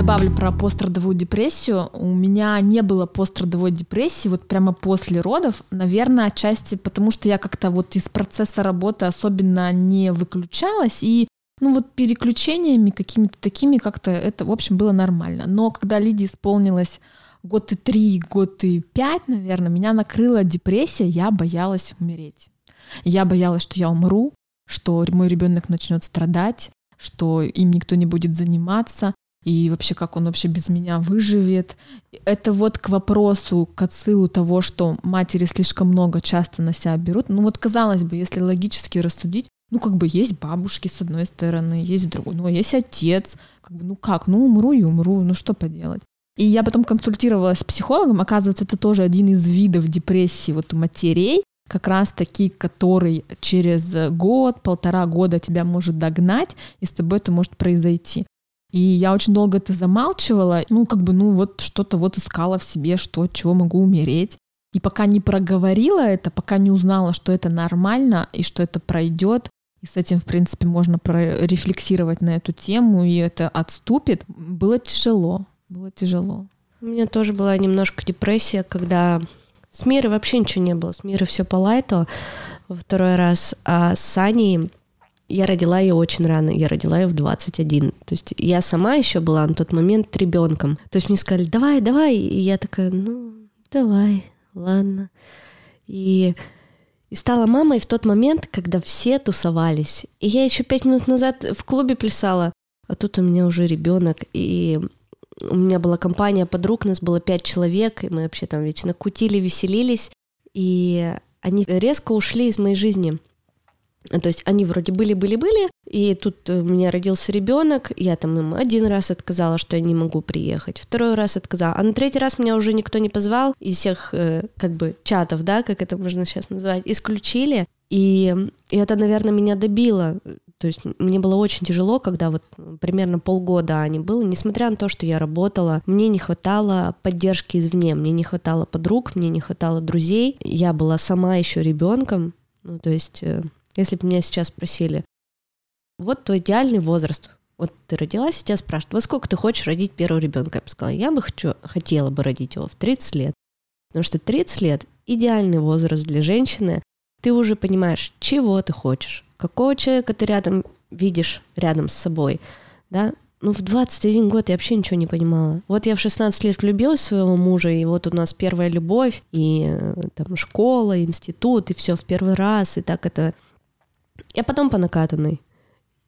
Добавлю про пострадовую депрессию. У меня не было пострадовой депрессии вот прямо после родов. Наверное, отчасти потому, что я как-то вот из процесса работы особенно не выключалась. И ну вот переключениями какими-то такими как-то это, в общем, было нормально. Но когда Лидии исполнилось год и три, год и пять, наверное, меня накрыла депрессия, я боялась умереть. Я боялась, что я умру, что мой ребенок начнет страдать, что им никто не будет заниматься, и вообще как он вообще без меня выживет. Это вот к вопросу, к отсылу того, что матери слишком много часто на себя берут. Ну вот казалось бы, если логически рассудить, ну как бы есть бабушки с одной стороны, есть друг, ну есть отец, как бы ну как, ну умру и умру, ну что поделать. И я потом консультировалась с психологом, оказывается, это тоже один из видов депрессии вот у матерей, как раз таки, который через год, полтора года тебя может догнать, и с тобой это может произойти. И я очень долго это замалчивала, ну, как бы, ну, вот что-то вот искала в себе, что, чего могу умереть. И пока не проговорила это, пока не узнала, что это нормально и что это пройдет, и с этим, в принципе, можно рефлексировать на эту тему, и это отступит, было тяжело, было тяжело. У меня тоже была немножко депрессия, когда с Мирой вообще ничего не было, с Мирой все по лайту во второй раз, а с Аней я родила ее очень рано, я родила ее в 21. То есть я сама еще была на тот момент ребенком. То есть мне сказали, давай, давай. И я такая, ну, давай, ладно. И, и стала мамой в тот момент, когда все тусовались. И я еще пять минут назад в клубе плясала, а тут у меня уже ребенок. И у меня была компания подруг, нас было пять человек, и мы вообще там вечно кутили, веселились. И они резко ушли из моей жизни. То есть они вроде были-были-были, и тут у меня родился ребенок, я там им один раз отказала, что я не могу приехать, второй раз отказала, а на третий раз меня уже никто не позвал из всех э, как бы чатов, да, как это можно сейчас назвать, исключили, и, и это, наверное, меня добило. То есть мне было очень тяжело, когда вот примерно полгода они было, несмотря на то, что я работала, мне не хватало поддержки извне, мне не хватало подруг, мне не хватало друзей, я была сама еще ребенком, ну то есть э, если бы меня сейчас спросили, вот твой идеальный возраст, вот ты родилась, и тебя спрашивают, во сколько ты хочешь родить первого ребенка? Я бы сказала, я бы хочу, хотела бы родить его в 30 лет. Потому что 30 лет – идеальный возраст для женщины. Ты уже понимаешь, чего ты хочешь, какого человека ты рядом видишь рядом с собой. Да? Ну, в 21 год я вообще ничего не понимала. Вот я в 16 лет влюбилась в своего мужа, и вот у нас первая любовь, и э, там школа, институт, и все в первый раз, и так это я потом по накатанной.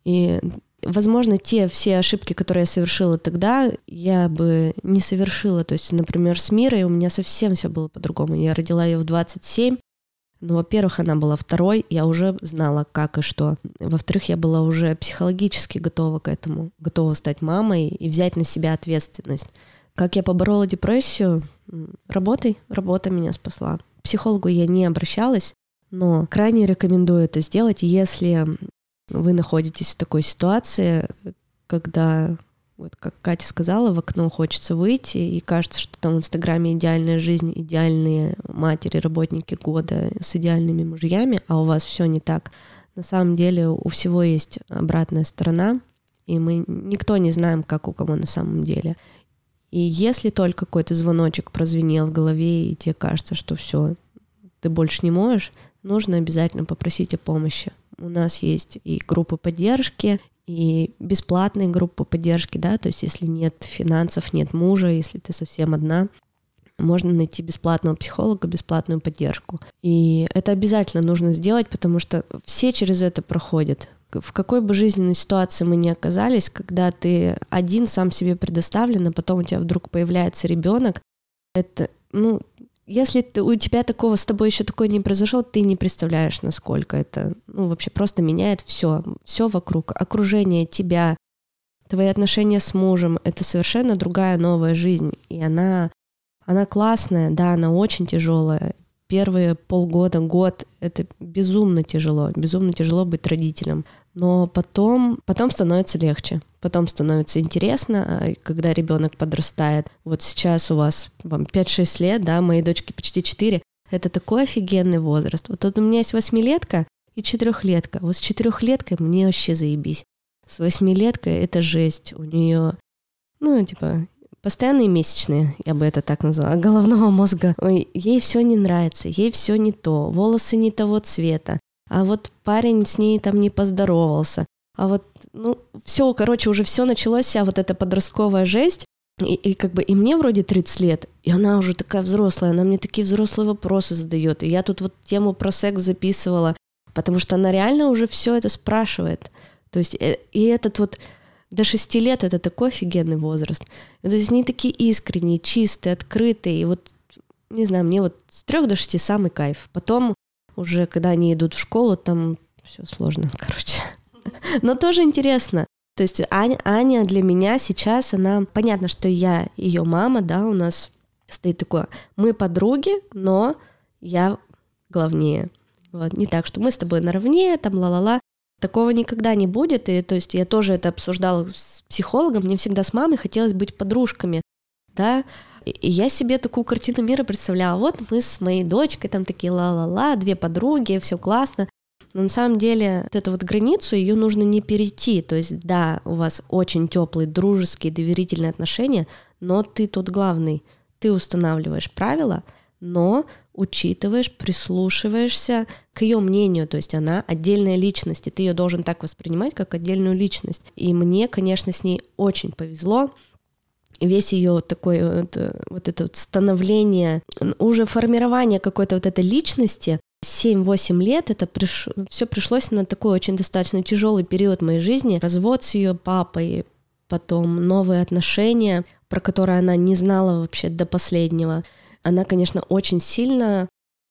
И, возможно, те все ошибки, которые я совершила тогда, я бы не совершила. То есть, например, с Мирой у меня совсем все было по-другому. Я родила ее в 27, ну, во-первых, она была второй, я уже знала, как и что. Во-вторых, я была уже психологически готова к этому, готова стать мамой и взять на себя ответственность. Как я поборола депрессию? Работой. Работа меня спасла. К психологу я не обращалась, но крайне рекомендую это сделать, если вы находитесь в такой ситуации, когда вот как Катя сказала, в окно хочется выйти, и кажется, что там в Инстаграме идеальная жизнь, идеальные матери, работники года с идеальными мужьями, а у вас все не так. На самом деле у всего есть обратная сторона, и мы никто не знаем, как у кого на самом деле. И если только какой-то звоночек прозвенел в голове, и тебе кажется, что все, ты больше не можешь, нужно обязательно попросить о помощи. У нас есть и группы поддержки, и бесплатные группы поддержки, да, то есть если нет финансов, нет мужа, если ты совсем одна, можно найти бесплатного психолога, бесплатную поддержку. И это обязательно нужно сделать, потому что все через это проходят. В какой бы жизненной ситуации мы ни оказались, когда ты один сам себе предоставлен, а потом у тебя вдруг появляется ребенок, это, ну, если ты, у тебя такого с тобой еще такое не произошло, ты не представляешь, насколько это, ну, вообще просто меняет все, все вокруг, окружение тебя, твои отношения с мужем, это совершенно другая новая жизнь, и она, она классная, да, она очень тяжелая. Первые полгода, год — это безумно тяжело, безумно тяжело быть родителем. Но потом, потом становится легче, потом становится интересно, а когда ребенок подрастает. Вот сейчас у вас вам 5-6 лет, да, моей дочке почти 4. Это такой офигенный возраст. Вот тут у меня есть восьмилетка и четырехлетка. Вот с четырехлеткой мне вообще заебись. С восьмилеткой это жесть. У нее, ну, типа, постоянные месячные, я бы это так назвала, <laughs> головного мозга. Ой, ей все не нравится, ей все не то, волосы не того цвета, а вот парень с ней там не поздоровался, а вот, ну, все, короче, уже все началось, вся вот эта подростковая жесть, и, и как бы и мне вроде 30 лет, и она уже такая взрослая, она мне такие взрослые вопросы задает. И я тут вот тему про секс записывала, потому что она реально уже все это спрашивает. То есть э, и этот вот до 6 лет это такой офигенный возраст. И, то есть они такие искренние, чистые, открытые. И вот, не знаю, мне вот с 3 до 6 самый кайф. Потом уже, когда они идут в школу, там все сложно, <laughs> короче. <laughs> Но тоже интересно. То есть Аня, Аня для меня сейчас, она... Понятно, что я ее мама, да, у нас стоит такое. Мы подруги, но я главнее. Вот. Не так, что мы с тобой наравне, там ла-ла-ла. Такого никогда не будет. И то есть я тоже это обсуждала с психологом. Мне всегда с мамой хотелось быть подружками. Да, и я себе такую картину мира представляла. Вот мы с моей дочкой там такие ла-ла-ла, две подруги, все классно. Но на самом деле вот эту вот границу ее нужно не перейти. То есть, да, у вас очень теплые, дружеские, доверительные отношения, но ты тут главный. Ты устанавливаешь правила, но учитываешь, прислушиваешься к ее мнению, то есть она отдельная личность, и ты ее должен так воспринимать, как отдельную личность. И мне, конечно, с ней очень повезло, весь ее такой это, вот это вот становление, уже формирование какой-то вот этой личности, 7-8 лет это приш... все пришлось на такой очень достаточно тяжелый период моей жизни. Развод с ее папой, потом новые отношения, про которые она не знала вообще до последнего. Она, конечно, очень сильно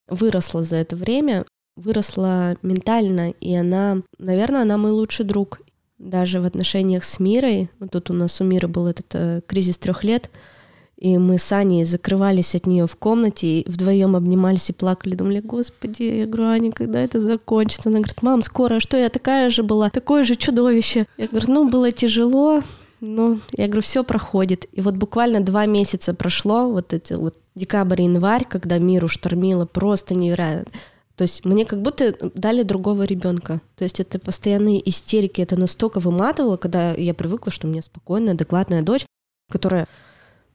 выросла за это время, выросла ментально, и она, наверное, она мой лучший друг даже в отношениях с Мирой. Вот тут у нас у Миры был этот э, кризис трех лет, и мы с Аней закрывались от нее в комнате, и вдвоем обнимались и плакали, думали, господи, я говорю, Аня, когда это закончится? Она говорит, мам, скоро, а что я такая же была, такое же чудовище. Я говорю, ну, было тяжело, но я говорю, все проходит. И вот буквально два месяца прошло, вот эти вот декабрь, январь, когда миру штормило, просто невероятно то есть мне как будто дали другого ребенка. То есть это постоянные истерики, это настолько выматывало, когда я привыкла, что у меня спокойная, адекватная дочь, которая,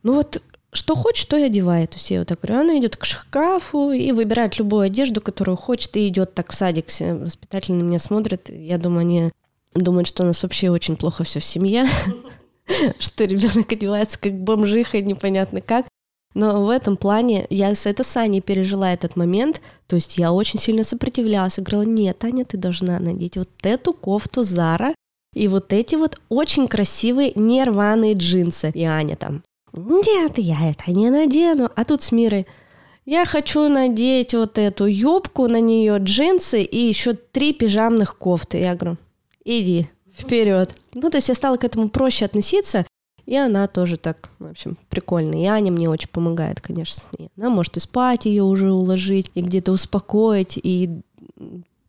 ну вот, что хочет, то и одевает. То есть я вот так говорю, она идет к шкафу и выбирает любую одежду, которую хочет, и идет так в садик. Воспитатели на меня смотрят. Я думаю, они думают, что у нас вообще очень плохо все в семье, <laughs> что ребенок одевается как бомжиха, непонятно как. Но в этом плане я с этой Саней пережила этот момент, то есть я очень сильно сопротивлялась, и говорила, нет, Таня, ты должна надеть вот эту кофту Зара, И вот эти вот очень красивые нерваные джинсы. И Аня там, нет, я это не надену. А тут с Мирой, я хочу надеть вот эту юбку, на нее джинсы и еще три пижамных кофты. Я говорю, иди вперед. Ну, то есть я стала к этому проще относиться, и она тоже так, в общем, прикольно. И Аня мне очень помогает, конечно, ней. Она может и спать ее уже уложить, и где-то успокоить, и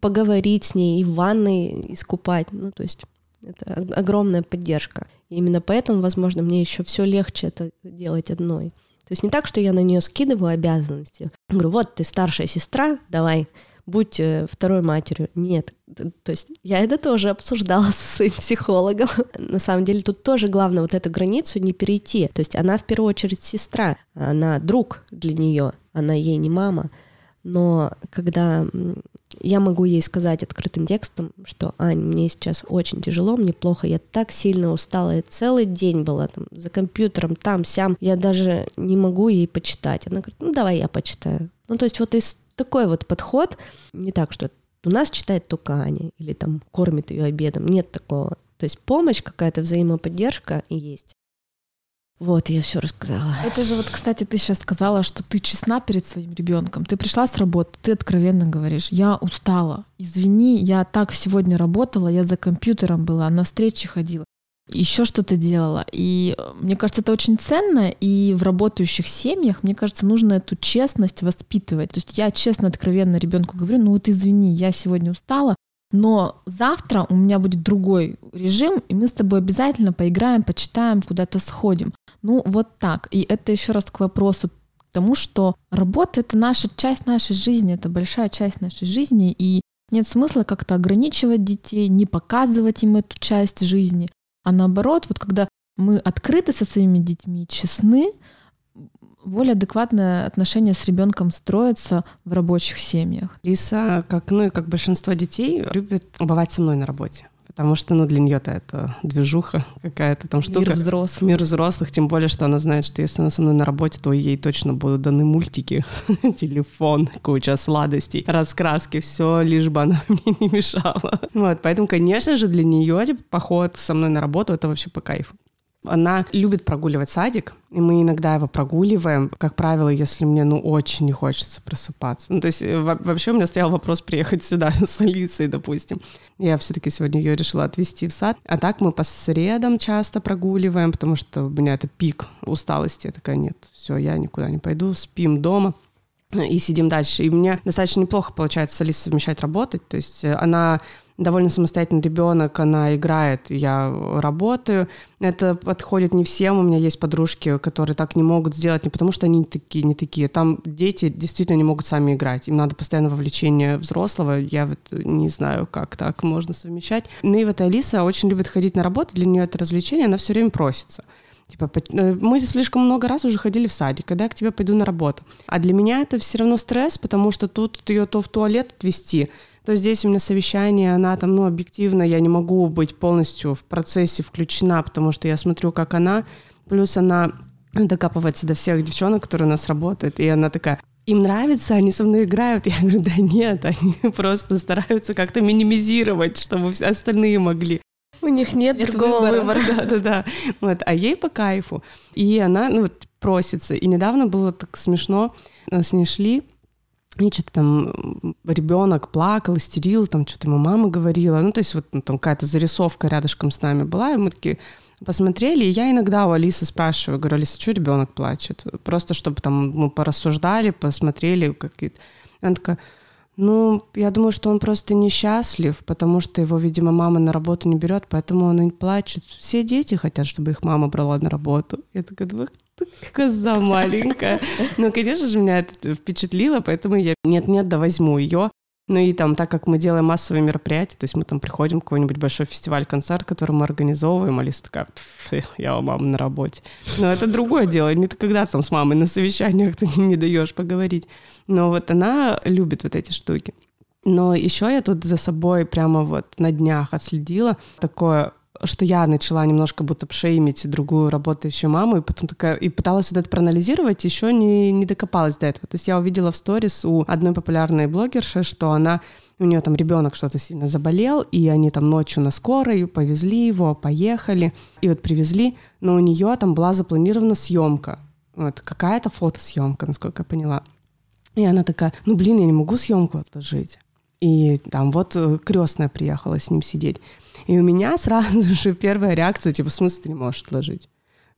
поговорить с ней, и в ванной искупать. Ну, то есть это огромная поддержка. И именно поэтому, возможно, мне еще все легче это делать одной. То есть не так, что я на нее скидываю обязанности. Говорю, вот ты старшая сестра, давай, будь э, второй матерью. Нет. То есть я это тоже обсуждала со своим психологом. <laughs> На самом деле тут тоже главное вот эту границу не перейти. То есть она в первую очередь сестра, она друг для нее, она ей не мама. Но когда я могу ей сказать открытым текстом, что Ань, мне сейчас очень тяжело, мне плохо, я так сильно устала, я целый день была там за компьютером, там, сям, я даже не могу ей почитать. Она говорит, ну давай я почитаю. Ну то есть вот из такой вот подход, не так, что у нас читает только Аня или там кормит ее обедом, нет такого. То есть помощь какая-то, взаимоподдержка есть. Вот, я все рассказала. Это же вот, кстати, ты сейчас сказала, что ты честна перед своим ребенком. Ты пришла с работы, ты откровенно говоришь, я устала. Извини, я так сегодня работала, я за компьютером была, на встречи ходила еще что-то делала. И э, мне кажется, это очень ценно, и в работающих семьях, мне кажется, нужно эту честность воспитывать. То есть я честно, откровенно ребенку говорю, ну вот извини, я сегодня устала, но завтра у меня будет другой режим, и мы с тобой обязательно поиграем, почитаем, куда-то сходим. Ну вот так. И это еще раз к вопросу тому, что работа — это наша часть нашей жизни, это большая часть нашей жизни, и нет смысла как-то ограничивать детей, не показывать им эту часть жизни. А наоборот, вот когда мы открыты со своими детьми, честны, более адекватное отношение с ребенком строится в рабочих семьях. Лиса, как, ну и как большинство детей, любит бывать со мной на работе. Потому что, ну, для нее-то это движуха какая-то там штука. Мир взрослых. Мир взрослых, тем более, что она знает, что если она со мной на работе, то ей точно будут даны мультики, <laughs> телефон, куча сладостей, раскраски, все, лишь бы она <laughs> мне не мешала. Вот, поэтому, конечно же, для нее типа, поход со мной на работу — это вообще по кайфу. Она любит прогуливать садик, и мы иногда его прогуливаем, как правило, если мне, ну, очень не хочется просыпаться. Ну, то есть э, вообще у меня стоял вопрос приехать сюда <laughs> с Алисой, допустим. Я все-таки сегодня ее решила отвезти в сад. А так мы по средам часто прогуливаем, потому что у меня это пик усталости. Я такая, нет, все, я никуда не пойду, спим дома и сидим дальше. И меня достаточно неплохо получается с Алисой совмещать работать. То есть э, она довольно самостоятельный ребенок, она играет, я работаю. Это подходит не всем. У меня есть подружки, которые так не могут сделать не потому, что они такие, не такие. Там дети действительно не могут сами играть. Им надо постоянно вовлечение взрослого. Я вот не знаю, как так можно совмещать. Ну и вот Алиса очень любит ходить на работу. Для нее это развлечение, она все время просится. Типа, э, мы слишком много раз уже ходили в садик, когда я к тебе пойду на работу. А для меня это все равно стресс, потому что тут ее то в туалет отвезти, то здесь у меня совещание, она там, ну, объективно, я не могу быть полностью в процессе включена, потому что я смотрю, как она, плюс она докапывается до всех девчонок, которые у нас работают, и она такая, им нравится, они со мной играют. Я говорю, да нет, <laughs> они просто стараются как-то минимизировать, чтобы все остальные могли. У них нет, нет другого выбора. выбора. Да, да, да. Вот, а ей по кайфу. И она, ну, вот, просится. И недавно было так смешно, с ней шли, и что-то там ребенок плакал, истерил, там что-то ему мама говорила. Ну, то есть вот ну, там какая-то зарисовка рядышком с нами была, и мы такие посмотрели, и я иногда у Алисы спрашиваю, говорю, Алиса, что ребенок плачет? Просто чтобы там мы порассуждали, посмотрели какие-то. Она такая, ну, я думаю, что он просто несчастлив, потому что его, видимо, мама на работу не берет, поэтому он и плачет. Все дети хотят, чтобы их мама брала на работу. Я такая, думаю, коза маленькая. Ну, конечно же, меня это впечатлило, поэтому я нет-нет, да возьму ее. Ну и там, так как мы делаем массовые мероприятия, то есть мы там приходим в какой-нибудь большой фестиваль-концерт, который мы организовываем, Алиса такая, я у мамы на работе. Но это другое дело, не ты когда там с мамой на совещаниях ты не даешь поговорить. Но вот она любит вот эти штуки. Но еще я тут за собой прямо вот на днях отследила такое что я начала немножко будто шеймить другую работающую маму, и потом такая, и пыталась вот это проанализировать, еще не, не докопалась до этого. То есть я увидела в сторис у одной популярной блогерши, что она у нее там ребенок что-то сильно заболел, и они там ночью на скорой повезли его, поехали, и вот привезли, но у нее там была запланирована съемка, вот какая-то фотосъемка, насколько я поняла. И она такая, ну блин, я не могу съемку отложить. И там вот э, крестная приехала с ним сидеть. И у меня сразу <laughs> же первая реакция, типа, в смысле ты не можешь отложить?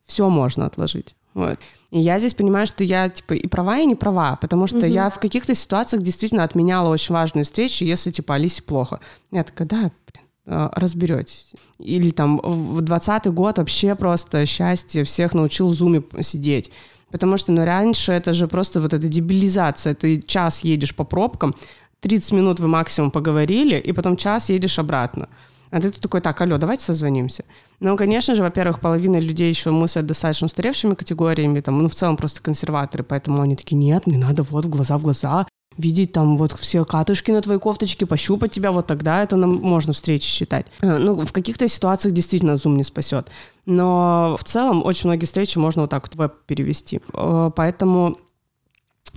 Все можно отложить. Вот. И я здесь понимаю, что я типа и права, и не права, потому что угу. я в каких-то ситуациях действительно отменяла очень важные встречи, если типа Алисе плохо. Я такая, да, блин, э, разберетесь. Или там в двадцатый год вообще просто счастье всех научил в зуме сидеть. Потому что ну, раньше это же просто вот эта дебилизация. Ты час едешь по пробкам, 30 минут вы максимум поговорили, и потом час едешь обратно. А ты такой, так, алло, давайте созвонимся. Ну, конечно же, во-первых, половина людей еще мыслят достаточно устаревшими категориями, там, ну, в целом просто консерваторы, поэтому они такие, нет, мне надо вот в глаза в глаза, видеть там вот все катышки на твоей кофточке, пощупать тебя, вот тогда это нам можно встречи считать. Э, ну, в каких-то ситуациях действительно Zoom не спасет. Но в целом очень многие встречи можно вот так вот веб перевести. Э, поэтому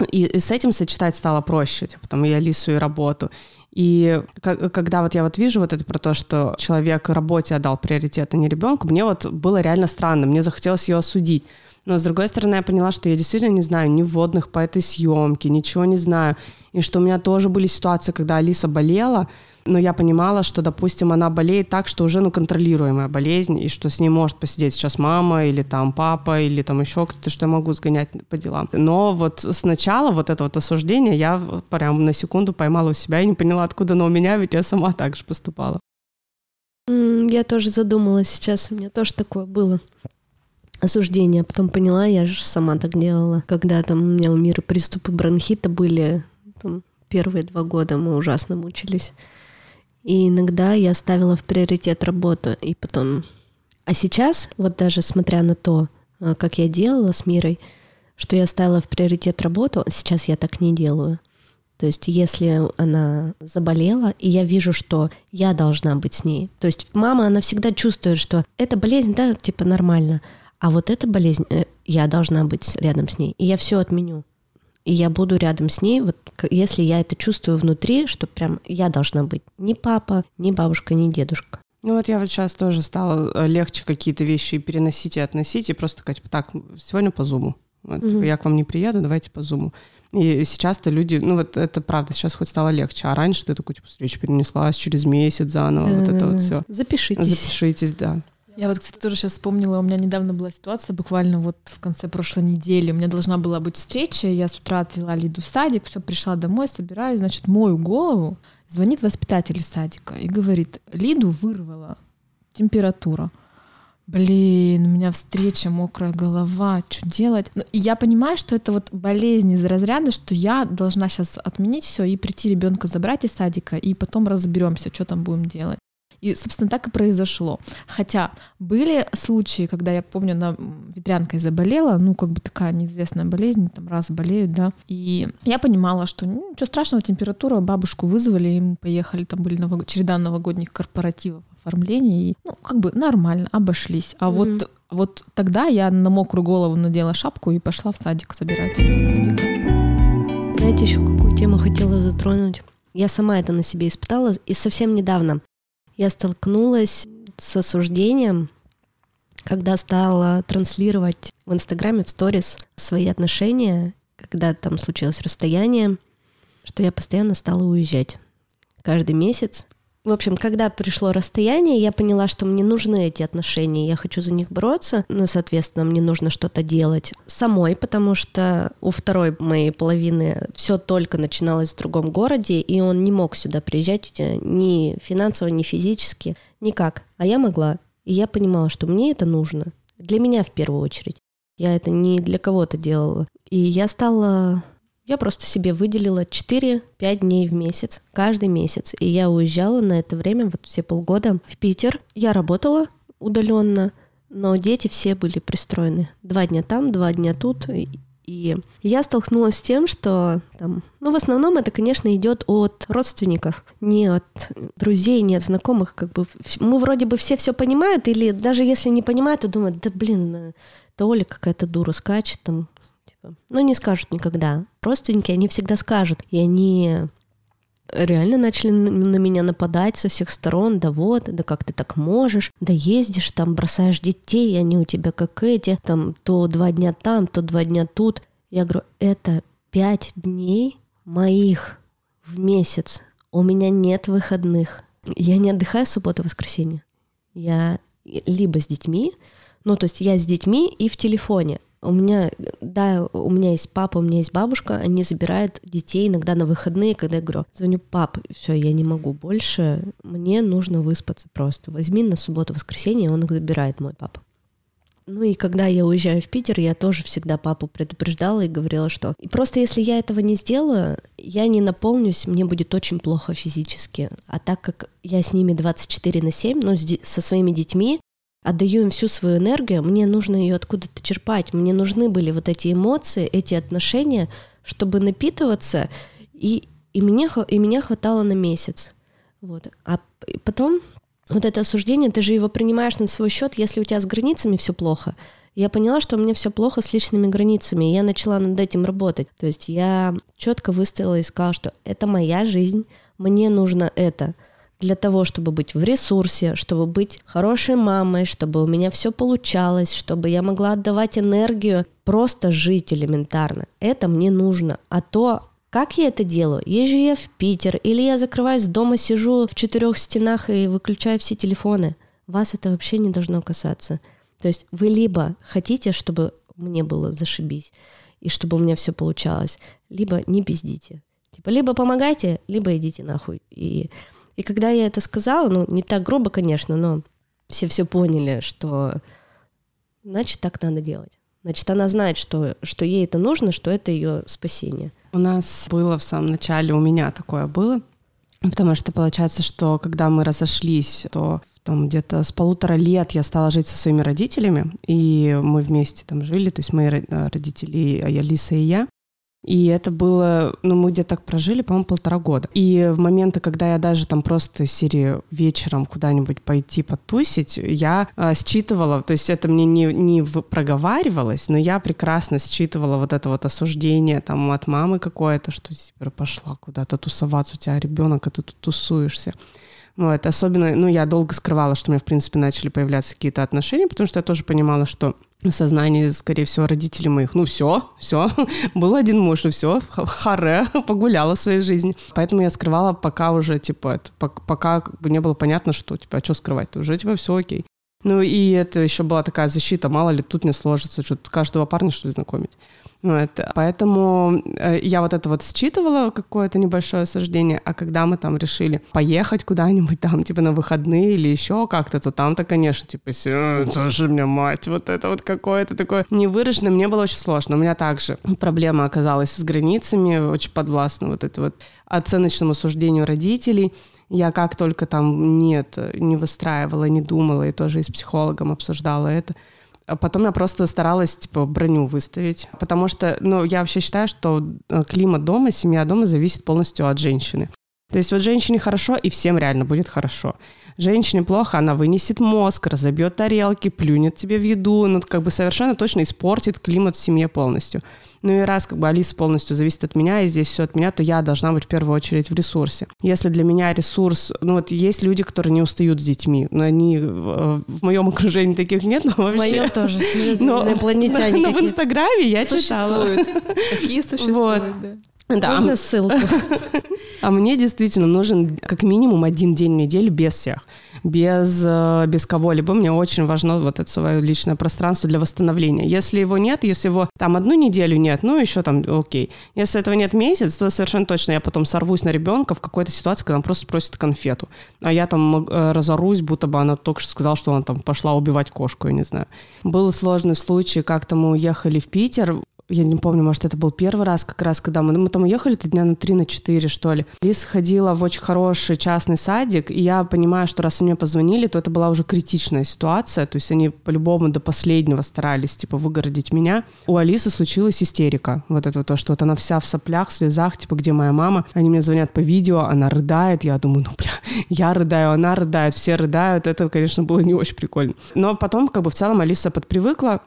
и, и с этим сочетать стало проще, типа, там, и Алису, и работу. И когда вот я вот вижу вот это про то, что человек работе отдал приоритет, а не ребенку, мне вот было реально странно, мне захотелось ее осудить. Но, с другой стороны, я поняла, что я действительно не знаю ни вводных по этой съемке, ничего не знаю. И что у меня тоже были ситуации, когда Алиса болела, но я понимала, что, допустим, она болеет так, что уже ну, контролируемая болезнь, и что с ней может посидеть сейчас мама или там папа, или там еще кто-то, что я могу сгонять по делам. Но вот сначала вот это вот осуждение я прям на секунду поймала у себя и не поняла, откуда оно у меня, ведь я сама так же поступала. Я тоже задумалась сейчас, у меня тоже такое было осуждение. Потом поняла, я же сама так делала. Когда там у меня у мира приступы бронхита были, там, первые два года мы ужасно мучились. И иногда я ставила в приоритет работу, и потом... А сейчас, вот даже смотря на то, э, как я делала с Мирой, что я ставила в приоритет работу, сейчас я так не делаю. То есть если она заболела, и я вижу, что я должна быть с ней. То есть мама, она всегда чувствует, что эта болезнь, да, типа нормально, а вот эта болезнь, э, я должна быть рядом с ней. И я все отменю и я буду рядом с ней, вот если я это чувствую внутри, что прям я должна быть ни папа, ни бабушка, ни дедушка. Ну вот я вот сейчас тоже стала э, легче какие-то вещи переносить и относить, и просто сказать, так, сегодня по зуму. Вот, угу. Я к вам не приеду, давайте по зуму. И сейчас-то люди, ну вот это правда, сейчас хоть стало легче, а раньше ты такой, типа, встреча перенеслась через месяц заново, да, вот это вот все. Запишитесь. Запишитесь, да. Я вот, кстати, тоже сейчас вспомнила, у меня недавно была ситуация, буквально вот в конце прошлой недели, у меня должна была быть встреча, я с утра отвела Лиду в садик, все, пришла домой, собираюсь, значит, мою голову, звонит воспитатель садика и говорит, Лиду вырвала температура. Блин, у меня встреча, мокрая голова, что делать? Ну, и я понимаю, что это вот болезнь из разряда, что я должна сейчас отменить все и прийти ребенка забрать из садика, и потом разберемся, что там будем делать. И, собственно, так и произошло. Хотя были случаи, когда я помню, на ветрянкой заболела, ну, как бы такая неизвестная болезнь, там раз болеют, да. И я понимала, что ну, ничего страшного, температура, бабушку вызвали, и мы поехали, там были новог... череда новогодних корпоративов, оформлений, и, ну, как бы нормально, обошлись. А mm-hmm. вот, вот тогда я на мокрую голову надела шапку и пошла в садик собирать ее. Знаете, еще какую тему хотела затронуть? Я сама это на себе испытала, и совсем недавно я столкнулась с осуждением, когда стала транслировать в Инстаграме, в сторис свои отношения, когда там случилось расстояние, что я постоянно стала уезжать. Каждый месяц в общем, когда пришло расстояние, я поняла, что мне нужны эти отношения, я хочу за них бороться, ну, соответственно, мне нужно что-то делать самой, потому что у второй моей половины все только начиналось в другом городе, и он не мог сюда приезжать ни финансово, ни физически, никак. А я могла. И я понимала, что мне это нужно. Для меня в первую очередь. Я это не для кого-то делала. И я стала я просто себе выделила 4-5 дней в месяц, каждый месяц. И я уезжала на это время, вот все полгода, в Питер. Я работала удаленно, но дети все были пристроены. Два дня там, два дня тут. И я столкнулась с тем, что там, ну, в основном это, конечно, идет от родственников, не от друзей, не от знакомых. Как бы мы вроде бы все все понимают, или даже если не понимают, то думают, да блин, это Оля какая-то дура скачет, там Типа, ну, не скажут никогда. Родственники, они всегда скажут. И они реально начали на меня нападать со всех сторон, да вот, да как ты так можешь, да ездишь там, бросаешь детей, они у тебя как эти, там то два дня там, то два дня тут. Я говорю, это пять дней моих в месяц. У меня нет выходных. Я не отдыхаю субботу-воскресенье. Я либо с детьми, ну, то есть я с детьми и в телефоне. У меня, да, у меня есть папа, у меня есть бабушка, они забирают детей иногда на выходные, когда я говорю, звоню, пап, все, я не могу больше, мне нужно выспаться просто. Возьми на субботу-воскресенье, он их забирает, мой папа. Ну и когда я уезжаю в Питер, я тоже всегда папу предупреждала и говорила, что и просто если я этого не сделаю, я не наполнюсь, мне будет очень плохо физически. А так как я с ними 24 на 7, ну, со своими детьми, отдаю им всю свою энергию, мне нужно ее откуда-то черпать. Мне нужны были вот эти эмоции, эти отношения, чтобы напитываться, и, и, мне, и меня хватало на месяц. Вот. А потом вот это осуждение, ты же его принимаешь на свой счет, если у тебя с границами все плохо. Я поняла, что у меня все плохо с личными границами, и я начала над этим работать. То есть я четко выставила и сказала, что это моя жизнь, мне нужно это для того, чтобы быть в ресурсе, чтобы быть хорошей мамой, чтобы у меня все получалось, чтобы я могла отдавать энергию, просто жить элементарно. Это мне нужно. А то, как я это делаю? Езжу я в Питер, или я закрываюсь дома, сижу в четырех стенах и выключаю все телефоны. Вас это вообще не должно касаться. То есть вы либо хотите, чтобы мне было зашибись, и чтобы у меня все получалось, либо не пиздите. Типа, либо помогайте, либо идите нахуй. И и когда я это сказала, ну, не так грубо, конечно, но все все поняли, что значит, так надо делать. Значит, она знает, что, что ей это нужно, что это ее спасение. У нас было в самом начале, у меня такое было, потому что получается, что когда мы разошлись, то там где-то с полутора лет я стала жить со своими родителями, и мы вместе там жили, то есть мои родители, Алиса и я. И это было, ну, мы где-то так прожили, по-моему, полтора года. И в моменты, когда я даже там просто серии вечером куда-нибудь пойти потусить, я э, считывала, то есть это мне не, не проговаривалось, но я прекрасно считывала вот это вот осуждение там от мамы какое-то, что теперь пошла куда-то тусоваться, у тебя ребенок, а ты тут тусуешься. Вот, особенно, ну, я долго скрывала, что у меня, в принципе, начали появляться какие-то отношения, потому что я тоже понимала, что в сознании, скорее всего, родителей моих, ну все, все, <laughs> был один муж, и все, харе, <laughs> погуляла в своей жизни. Поэтому я скрывала, пока уже, типа, это, пока как бы не было понятно, что, типа, а что скрывать, -то? уже, типа, все окей. Ну и это еще была такая защита, мало ли тут не сложится, что каждого парня что ли знакомить. Вот. Поэтому э, я вот это вот считывала, какое-то небольшое осуждение, а когда мы там решили поехать куда-нибудь там, типа на выходные или еще как-то, то там-то, конечно, типа, тоже мне мать, вот это вот какое-то такое невыраженное, мне было очень сложно. У меня также проблема оказалась с границами, очень подвластна вот это вот оценочному суждению родителей. Я как только там нет, не выстраивала, не думала, и тоже и с психологом обсуждала это, потом я просто старалась, типа, броню выставить. Потому что, ну, я вообще считаю, что э, климат дома, семья дома зависит полностью от женщины. То есть вот женщине хорошо, и всем реально будет хорошо. Женщине плохо, она вынесет мозг, разобьет тарелки, плюнет тебе в еду, ну, как бы совершенно точно испортит климат в семье полностью. Ну и раз как бы Алиса полностью зависит от меня, и здесь все от меня, то я должна быть в первую очередь в ресурсе. Если для меня ресурс... Ну вот есть люди, которые не устают с детьми, но они... В, в моем окружении таких нет, но вообще... В моем тоже. <laughs> Но, <laughs> Но в Инстаграме я читала. <laughs> Такие существуют, да. Да. Можно ссылку? <laughs> А мне действительно нужен как минимум один день в неделю без всех, без, э, без кого-либо. Мне очень важно вот это свое личное пространство для восстановления. Если его нет, если его там одну неделю нет, ну еще там окей. Если этого нет месяц, то совершенно точно я потом сорвусь на ребенка в какой-то ситуации, когда он просто просит конфету. А я там э, разорусь, будто бы она только что сказала, что она там пошла убивать кошку, я не знаю. Был сложный случай, как-то мы уехали в Питер, я не помню, может, это был первый раз, как раз, когда мы, мы там уехали, это дня на три, на четыре, что ли. Лиса ходила в очень хороший частный садик, и я понимаю, что раз они мне позвонили, то это была уже критичная ситуация, то есть они по-любому до последнего старались, типа, выгородить меня. У Алисы случилась истерика, вот это то, что вот она вся в соплях, в слезах, типа, где моя мама? Они мне звонят по видео, она рыдает, я думаю, ну, бля, <laughs> я рыдаю, она рыдает, все рыдают, это, конечно, было не очень прикольно. Но потом, как бы, в целом Алиса подпривыкла,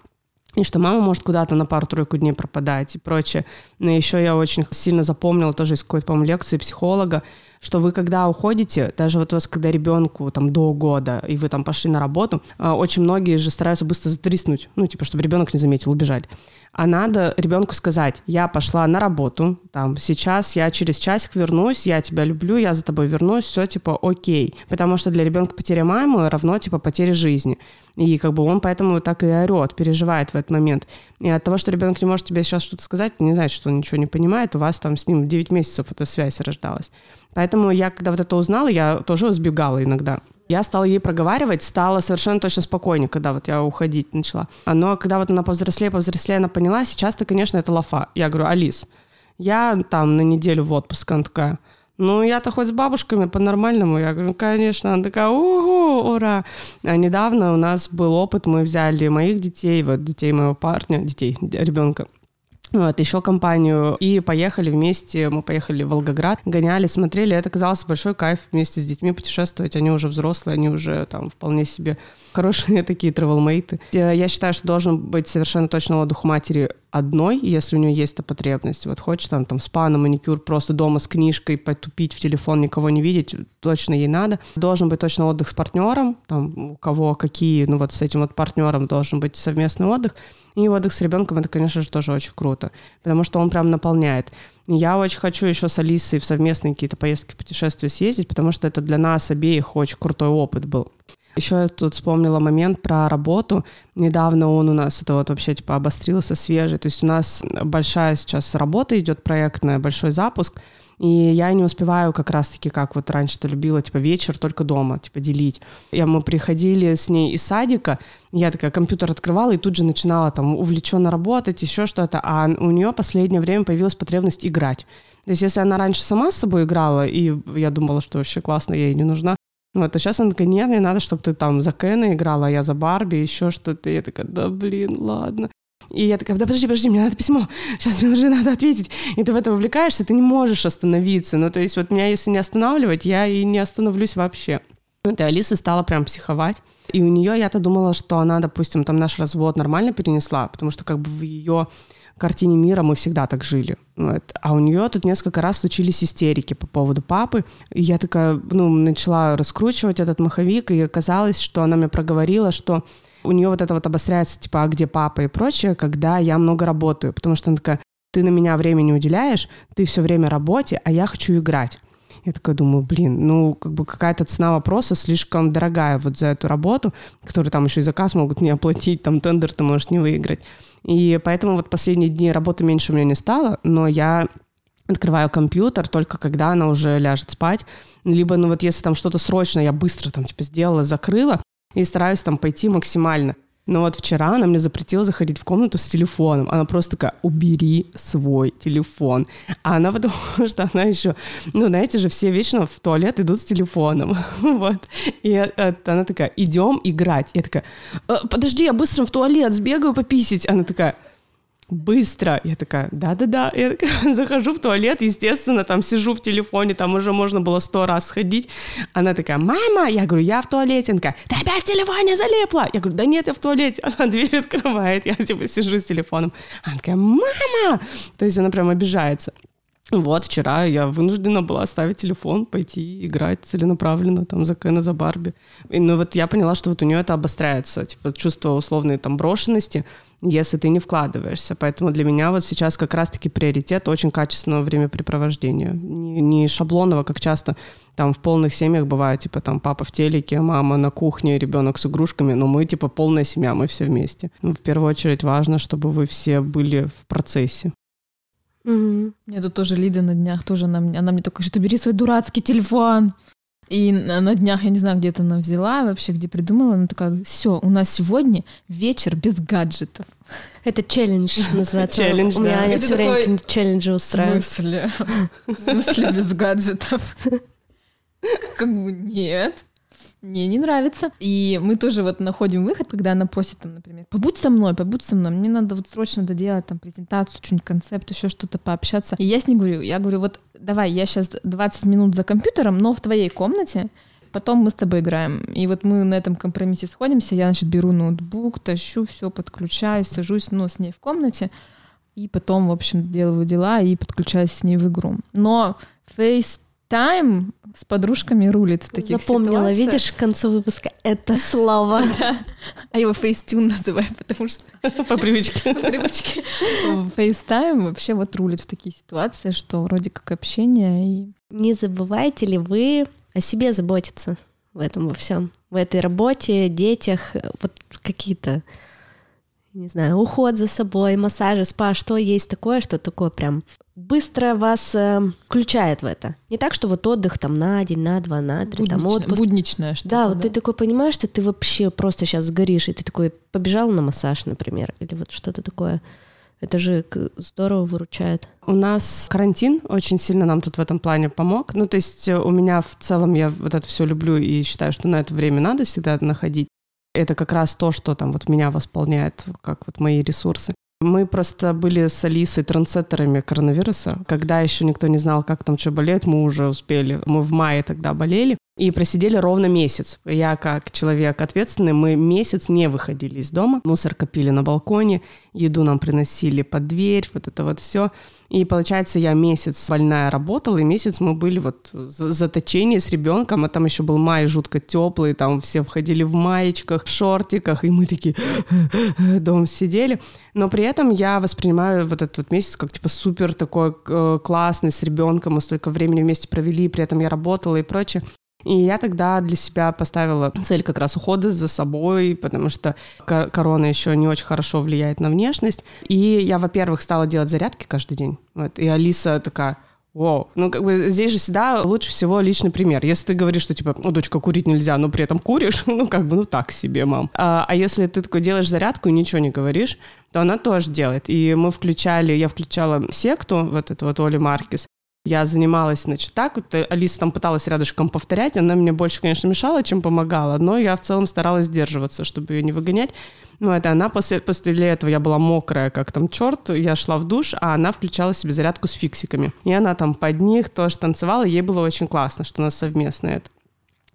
и что мама может куда-то на пару-тройку дней пропадать и прочее. Но еще я очень сильно запомнила тоже из какой-то, по-моему, лекции психолога, что вы когда уходите, даже вот у вас, когда ребенку там до года, и вы там пошли на работу, а, очень многие же стараются быстро затриснуть, ну, типа, чтобы ребенок не заметил, убежать. А надо ребенку сказать, я пошла на работу, там, сейчас я через часик вернусь, я тебя люблю, я за тобой вернусь, все, типа, окей. Потому что для ребенка потеря мамы равно, типа, потере жизни. И как бы он поэтому так и орет, переживает в этот момент. И от того, что ребенок не может тебе сейчас что-то сказать, не значит, что он ничего не понимает, у вас там с ним 9 месяцев эта связь рождалась. Поэтому я, когда вот это узнала, я тоже сбегала иногда. Я стала ей проговаривать, стала совершенно точно спокойнее, когда вот я уходить начала. Но когда вот она повзрослее, повзрослее, она поняла, сейчас-то, конечно, это лафа. Я говорю, Алис, я там на неделю в отпуск, она такая, ну, я-то хоть с бабушками по-нормальному. Я говорю, конечно. Она такая, угу, ура. А недавно у нас был опыт, мы взяли моих детей, вот детей моего парня, детей, ребенка, вот, еще компанию, и поехали вместе, мы поехали в Волгоград, гоняли, смотрели, это казалось большой кайф вместе с детьми путешествовать, они уже взрослые, они уже там вполне себе <laughs> хорошие такие тревелмейты. Я считаю, что должен быть совершенно точно отдых матери одной, если у нее есть эта потребность. Вот хочет там, там спа на маникюр, просто дома с книжкой потупить в телефон, никого не видеть, точно ей надо. Должен быть точно отдых с партнером, там у кого какие, ну вот с этим вот партнером должен быть совместный отдых. И отдых с ребенком это, конечно же, тоже очень круто, потому что он прям наполняет. Я очень хочу еще с Алисой в совместные какие-то поездки, путешествия съездить, потому что это для нас обеих очень крутой опыт был. Еще я тут вспомнила момент про работу. Недавно он у нас, это вот вообще типа обострился, свежий. То есть у нас большая сейчас работа идет проектная, большой запуск. И я не успеваю как раз-таки, как вот раньше-то любила, типа вечер только дома, типа делить. Я, мы приходили с ней из садика, я такая компьютер открывала и тут же начинала там увлеченно работать, еще что-то. А у нее последнее время появилась потребность играть. То есть если она раньше сама с собой играла, и я думала, что вообще классно, я ей не нужна, вот, а сейчас она такая, нет, мне надо, чтобы ты там за Кена играла, а я за Барби, еще что-то. Я такая, да блин, ладно. И я такая, да подожди, подожди, мне надо письмо, сейчас мне уже надо ответить. И ты в это вовлекаешься, ты не можешь остановиться. Ну, то есть вот меня, если не останавливать, я и не остановлюсь вообще. Ну, и Алиса стала прям психовать. И у нее я-то думала, что она, допустим, там наш развод нормально перенесла, потому что как бы в ее картине мира мы всегда так жили. Вот. А у нее тут несколько раз случились истерики по поводу папы. И я такая, ну, начала раскручивать этот маховик, и оказалось, что она мне проговорила, что у нее вот это вот обостряется, типа, а где папа и прочее, когда я много работаю. Потому что она такая, ты на меня времени уделяешь, ты все время работе, а я хочу играть. Я такая думаю, блин, ну, как бы какая-то цена вопроса слишком дорогая вот за эту работу, которую там еще и заказ могут не оплатить, там тендер ты можешь не выиграть. И поэтому вот последние дни работы меньше у меня не стало, но я открываю компьютер только когда она уже ляжет спать. Либо, ну вот если там что-то срочно, я быстро там типа сделала, закрыла, и стараюсь там пойти максимально. Но вот вчера она мне запретила заходить в комнату с телефоном. Она просто такая, убери свой телефон. А она потому <laughs> что она еще, ну, знаете же, все вечно в туалет идут с телефоном. <laughs> вот. И она такая, идем играть. Я такая, «Э, подожди, я быстро в туалет сбегаю пописить. Она такая, быстро. Я такая, да-да-да. Я такая, <laughs> захожу в туалет, естественно, там сижу в телефоне, там уже можно было сто раз сходить. Она такая, мама, я говорю, я в туалете. Она такая, ты опять в телефоне залепла. Я говорю, да нет, я в туалете. <laughs> Она дверь открывает, я типа сижу с телефоном. Она такая, мама! То есть она прям обижается. Вот, вчера я вынуждена была оставить телефон, пойти играть целенаправленно там за Кена, за Барби. И, ну вот я поняла, что вот у нее это обостряется, типа чувство условной там брошенности, если ты не вкладываешься. Поэтому для меня вот сейчас как раз-таки приоритет очень качественного времяпрепровождения. Не, не шаблонного, как часто там в полных семьях бывает, типа там папа в телеке, мама на кухне, ребенок с игрушками, но мы типа полная семья, мы все вместе. Ну, в первую очередь важно, чтобы вы все были в процессе. Угу. Мне тут тоже Лида на днях тоже она, она мне только что бери свой дурацкий телефон. И на, на днях, я не знаю, где-то она взяла, вообще где придумала, она такая, все, у нас сегодня вечер без гаджетов. Это челлендж <laughs> называется. Челлендж, У меня Аня все время челленджи устраивает. В смысле? <laughs> В смысле без гаджетов? <laughs> Как бы нет. Мне не нравится. И мы тоже вот находим выход, когда она просит, там, например, побудь со мной, побудь со мной, мне надо вот срочно доделать там презентацию, что-нибудь, концепт, еще что-то пообщаться. И я с ней говорю, я говорю, вот давай, я сейчас 20 минут за компьютером, но в твоей комнате, потом мы с тобой играем. И вот мы на этом компромиссе сходимся, я, значит, беру ноутбук, тащу, все подключаю, сажусь, ну, с ней в комнате, и потом, в общем, делаю дела и подключаюсь с ней в игру. Но FaceTime с подружками рулит в таких Запомнила, ситуациях. видишь, к концу выпуска это слово. <laughs> А его FaceTune называю, потому что <laughs> По привычке. <laughs> по привычке. FaceTime вообще вот рулит в такие ситуации, что вроде как общение и Не забываете ли вы о себе заботиться в этом во всем? В этой работе, детях, вот какие-то, не знаю, уход за собой, массажи, спа, что есть такое, что такое прям быстро вас э, включает в это. Не так, что вот отдых там на день, на два, на три, там буднично- отпуск. будничное что-то. Да, вот ты такой понимаешь, что ты вообще просто сейчас сгоришь, и ты такой побежал на массаж, например, или вот что-то такое. Это же здорово выручает. У нас карантин очень сильно нам тут в этом плане помог. Ну, то есть э, у меня в целом, я вот это все люблю и считаю, что на это время надо всегда находить. Это как раз то, что там вот меня восполняет, как вот мои ресурсы. Мы просто были с Алисой трансеттерами коронавируса. Когда еще никто не знал, как там что болеет, мы уже успели. Мы в мае тогда болели. И просидели ровно месяц. Я как человек ответственный, мы месяц не выходили из дома. Мусор копили на балконе, еду нам приносили под дверь, вот это вот все. И получается, я месяц больная работала, и месяц мы были вот в заточении с ребенком, а там еще был май жутко теплый, там все входили в маечках, в шортиках, и мы такие <laughs> дома сидели. Но при этом я воспринимаю вот этот вот месяц как типа супер такой э, классный с ребенком, мы столько времени вместе провели, при этом я работала и прочее. И я тогда для себя поставила цель как раз ухода за собой, потому что ко- корона еще не очень хорошо влияет на внешность. И я, во-первых, стала делать зарядки каждый день. Вот. И Алиса такая, Вау. Ну, как бы здесь же всегда лучше всего личный пример. Если ты говоришь, что, типа, ну, дочка, курить нельзя, но при этом куришь, <laughs> ну, как бы, ну, так себе, мам. А, а если ты такой делаешь зарядку и ничего не говоришь, то она тоже делает. И мы включали, я включала секту, вот эту вот Оли Маркис, я занималась, значит, так вот. э, Алиса там пыталась рядышком повторять. Она мне больше, конечно, мешала, чем помогала. Но я в целом старалась сдерживаться, чтобы ее не выгонять. Ну, это она после, после этого я была мокрая, как там черт. Я шла в душ, а она включала себе зарядку с фиксиками. И она там под них тоже танцевала. Ей было очень классно, что у нас совместно это.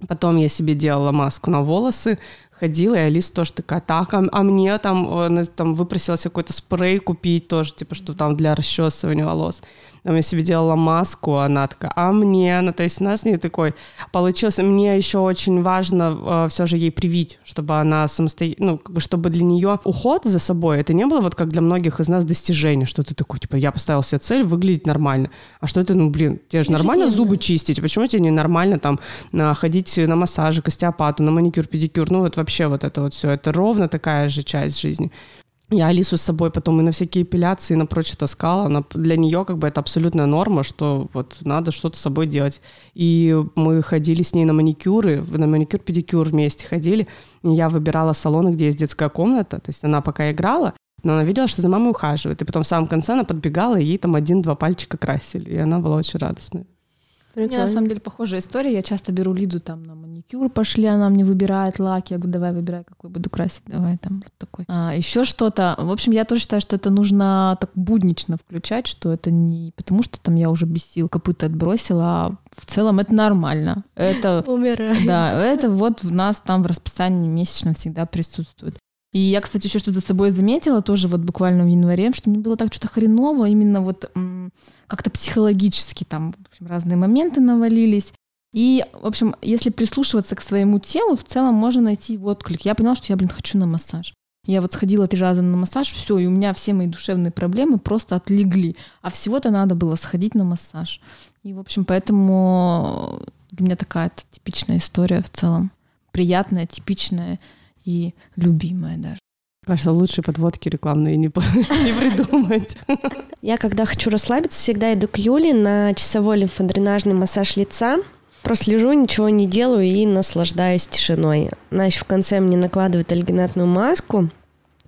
Потом я себе делала маску на волосы, ходила, и Алиса тоже такая, так, а, а мне там, э, она там выпросилась какой-то спрей купить тоже, типа, что там для расчесывания волос. Там я себе делала маску, она такая, а мне? Ну, то есть у нас не такой получилось. Мне еще очень важно э, все же ей привить, чтобы она самостоятельно, ну, как бы, чтобы для нее уход за собой, это не было вот как для многих из нас достижение, что ты такой, типа, я поставил себе цель выглядеть нормально. А что это, ну, блин, тебе же нормально зубы чистить, почему тебе не нормально там на- ходить на массажи, к остеопату, на маникюр, педикюр, ну, вот вообще вот это вот все, это ровно такая же часть жизни. Я Алису с собой потом и на всякие эпиляции, и на прочее таскала. Она, для нее как бы это абсолютная норма, что вот надо что-то с собой делать. И мы ходили с ней на маникюры, на маникюр-педикюр вместе ходили. И я выбирала салоны, где есть детская комната. То есть она пока играла, но она видела, что за мамой ухаживает. И потом в самом конце она подбегала, и ей там один-два пальчика красили. И она была очень радостная. У меня на самом деле похожая история. Я часто беру Лиду там на маникюр, пошли, она мне выбирает лак. Я говорю, давай выбирай, какой буду красить, давай там вот такой. А, еще что-то. В общем, я тоже считаю, что это нужно так буднично включать, что это не потому, что там я уже без сил копыта отбросила, а в целом это нормально. Это <laughs> Умираю. да, это вот в нас там в расписании месячном всегда присутствует. И я, кстати, еще что-то с собой заметила тоже вот буквально в январе, что мне было так что-то хреново, именно вот как-то психологически там в общем, разные моменты навалились. И, в общем, если прислушиваться к своему телу, в целом можно найти отклик. Я поняла, что я, блин, хочу на массаж. Я вот сходила три раза на массаж, все, и у меня все мои душевные проблемы просто отлегли. А всего-то надо было сходить на массаж. И, в общем, поэтому для меня такая типичная история в целом. Приятная, типичная и любимая даже. Кажется, лучше подводки рекламные не, <laughs> не придумать. <laughs> Я, когда хочу расслабиться, всегда иду к Юле на часовой лимфодренажный массаж лица. Просто лежу, ничего не делаю и наслаждаюсь тишиной. Значит, в конце мне накладывает альгинатную маску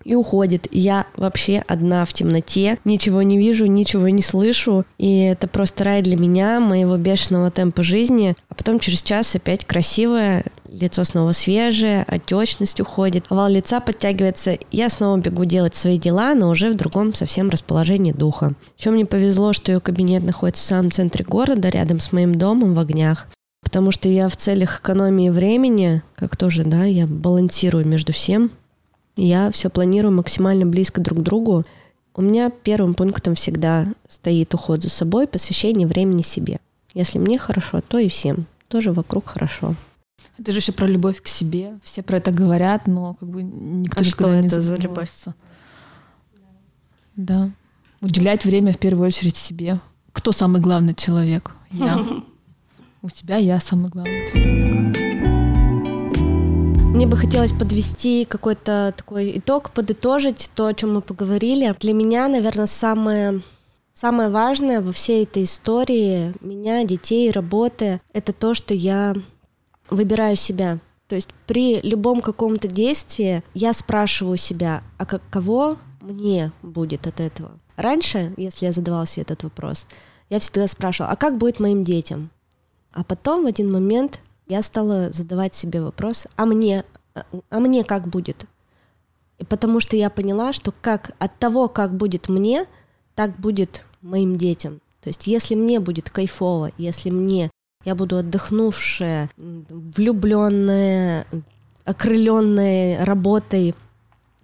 и уходит. Я вообще одна в темноте, ничего не вижу, ничего не слышу. И это просто рай для меня, моего бешеного темпа жизни. А потом через час опять красивое, лицо снова свежее, отечность уходит, овал лица подтягивается. Я снова бегу делать свои дела, но уже в другом совсем расположении духа. Еще мне повезло, что ее кабинет находится в самом центре города, рядом с моим домом в огнях. потому что я в целях экономии времени, как тоже, да, я балансирую между всем, я все планирую максимально близко друг к другу. У меня первым пунктом всегда стоит уход за собой, посвящение времени себе. Если мне хорошо, то и всем. Тоже вокруг хорошо. Это же еще про любовь к себе. Все про это говорят, но как бы никто а никогда что не это за любовь? Да. Уделять время в первую очередь себе. Кто самый главный человек? Я. <laughs> У тебя я самый главный человек. Мне бы хотелось подвести какой-то такой итог, подытожить то, о чем мы поговорили. Для меня, наверное, самое Самое важное во всей этой истории меня, детей, работы, это то, что я выбираю себя. То есть при любом каком-то действии я спрашиваю себя, а каково мне будет от этого? Раньше, если я задавала себе этот вопрос, я всегда спрашивала, а как будет моим детям? А потом в один момент я стала задавать себе вопрос, а мне, а мне как будет? И потому что я поняла, что как от того, как будет мне, так будет моим детям. То есть если мне будет кайфово, если мне я буду отдохнувшая, влюбленная, окрыленная работой,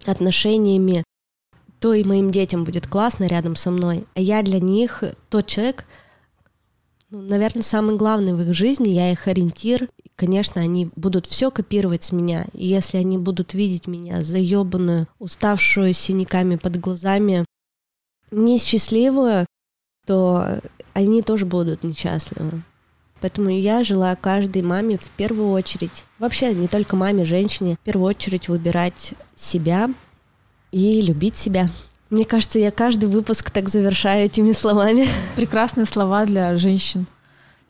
отношениями, то и моим детям будет классно рядом со мной. А я для них тот человек, ну, наверное, самый главный в их жизни, я их ориентир. И, конечно, они будут все копировать с меня. И если они будут видеть меня заебанную, уставшую, синяками под глазами, несчастливую, то они тоже будут несчастливы. Поэтому я желаю каждой маме в первую очередь, вообще не только маме, женщине, в первую очередь выбирать себя и любить себя. Мне кажется, я каждый выпуск так завершаю этими словами. Прекрасные слова для женщин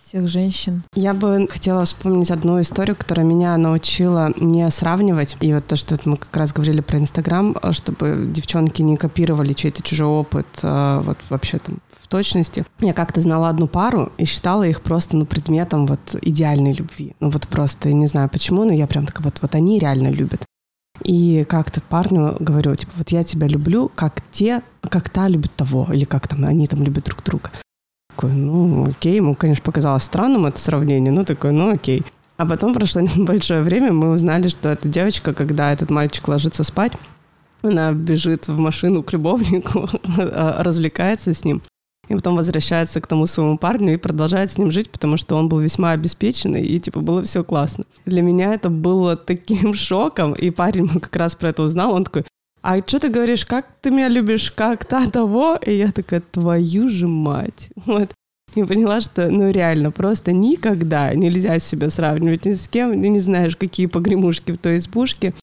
всех женщин. Я бы хотела вспомнить одну историю, которая меня научила не сравнивать. И вот то, что мы как раз говорили про Инстаграм, чтобы девчонки не копировали чей-то чужой опыт, а вот вообще там точности. Я как-то знала одну пару и считала их просто, ну, предметом вот идеальной любви. Ну, вот просто, не знаю почему, но я прям такая, вот, вот они реально любят. И как-то парню говорю, типа, вот я тебя люблю, как те, как та любит того, или как там они там любят друг друга. Такой, ну, окей, ему, конечно, показалось странным это сравнение, но такой, ну, окей. А потом прошло <laughs> небольшое время, мы узнали, что эта девочка, когда этот мальчик ложится спать, она бежит в машину к любовнику, <laughs> развлекается с ним и потом возвращается к тому своему парню и продолжает с ним жить, потому что он был весьма обеспеченный, и, типа, было все классно. Для меня это было таким <laughs> шоком, и парень <laughs> как раз про это узнал, он такой, а что ты говоришь, как ты меня любишь, как та того? И я такая, твою же мать. <laughs> Вот. И поняла, что, ну, реально, просто никогда нельзя себя сравнивать ни с кем, ты не знаешь, какие погремушки в той избушке,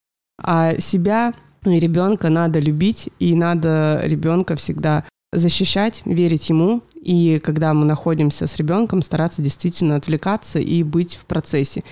а себя и ребенка надо любить, и надо ребенка всегда защищать, верить ему, и когда мы находимся с ребенком, стараться действительно отвлекаться и быть в процессе.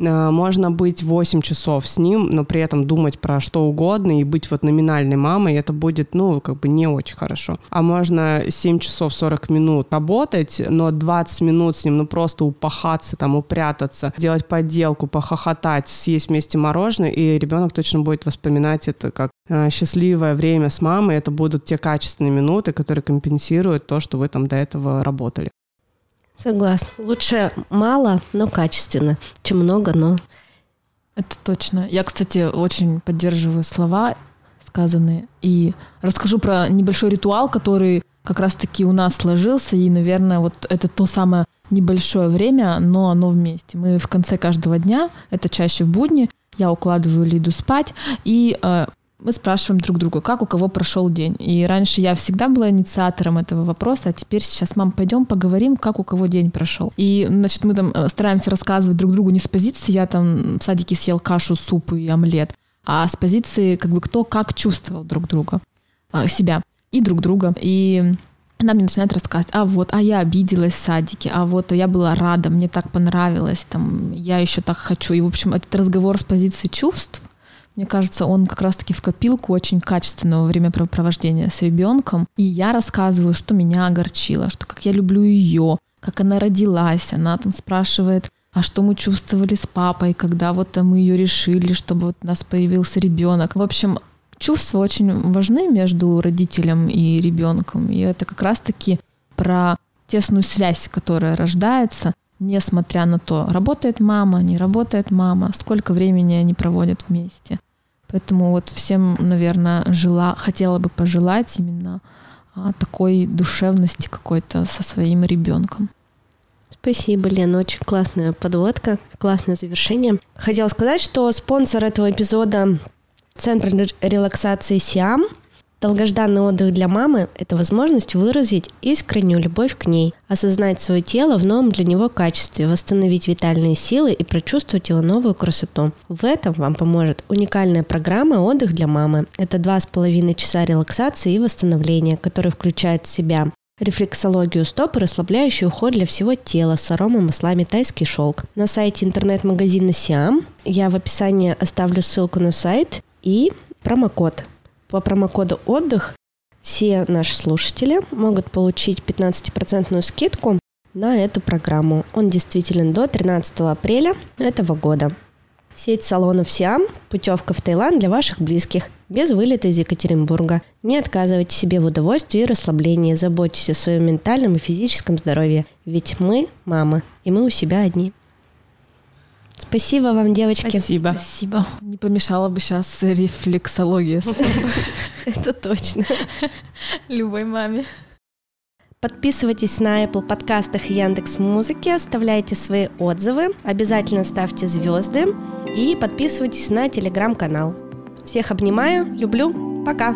Э, можно быть 8 часов с ним, но при этом думать про что угодно и быть вот номинальной мамой, это будет, ну, как бы не очень хорошо. А можно 7 часов 40 минут работать, но 20 минут с ним, ну, просто упахаться, там, упрятаться, делать подделку, похохотать, съесть вместе мороженое, и ребенок точно будет воспоминать это как счастливое время с мамой, это будут те качественные минуты, которые компенсируют то, что вы там до этого работали. Согласна. Лучше мало, но качественно, чем много, но... Это точно. Я, кстати, очень поддерживаю слова сказанные. И расскажу про небольшой ритуал, который как раз-таки у нас сложился. И, наверное, вот это то самое небольшое время, но оно вместе. Мы в конце каждого дня, это чаще в будни, я укладываю Лиду спать, и э, мы спрашиваем друг друга, как у кого прошел день. И раньше я всегда была инициатором этого вопроса, а теперь сейчас, мам, пойдем поговорим, как у кого день прошел. И, значит, мы там э, стараемся рассказывать друг другу не с позиции, я там в садике съел кашу, суп и омлет, а с позиции, как бы, кто как чувствовал друг друга, а, себя и друг друга. И она мне начинает рассказывать, а вот, а я обиделась в садике, а вот я была рада, мне так понравилось, там, я еще так хочу. И, в общем, этот разговор с позиции чувств, мне кажется, он как раз-таки в копилку очень качественного времяпрепровождения с ребенком. И я рассказываю, что меня огорчило, что как я люблю ее, как она родилась. Она там спрашивает, а что мы чувствовали с папой, когда вот мы ее решили, чтобы вот у нас появился ребенок. В общем, чувства очень важны между родителем и ребенком. И это как раз-таки про тесную связь, которая рождается несмотря на то, работает мама, не работает мама, сколько времени они проводят вместе. Поэтому вот всем, наверное, жила, хотела бы пожелать именно а, такой душевности какой-то со своим ребенком. Спасибо, Лена, очень классная подводка, классное завершение. Хотела сказать, что спонсор этого эпизода Центр релаксации Сиам – Долгожданный отдых для мамы – это возможность выразить искреннюю любовь к ней, осознать свое тело в новом для него качестве, восстановить витальные силы и прочувствовать его новую красоту. В этом вам поможет уникальная программа «Отдых для мамы». Это два с половиной часа релаксации и восстановления, которые включают в себя рефлексологию стоп и расслабляющий уход для всего тела с аромой маслами тайский шелк. На сайте интернет-магазина Сиам я в описании оставлю ссылку на сайт и промокод по промокоду «Отдых» все наши слушатели могут получить 15% скидку на эту программу. Он действителен до 13 апреля этого года. Сеть салонов Сиам – путевка в Таиланд для ваших близких, без вылета из Екатеринбурга. Не отказывайте себе в удовольствии и расслаблении, заботьтесь о своем ментальном и физическом здоровье, ведь мы – мамы, и мы у себя одни. Спасибо вам, девочки. Спасибо. Спасибо. Не помешала бы сейчас рефлексология. <laughs> Это точно. Любой маме. Подписывайтесь на Apple подкастах и Яндекс Музыки, оставляйте свои отзывы, обязательно ставьте звезды и подписывайтесь на телеграм-канал. Всех обнимаю, люблю, пока!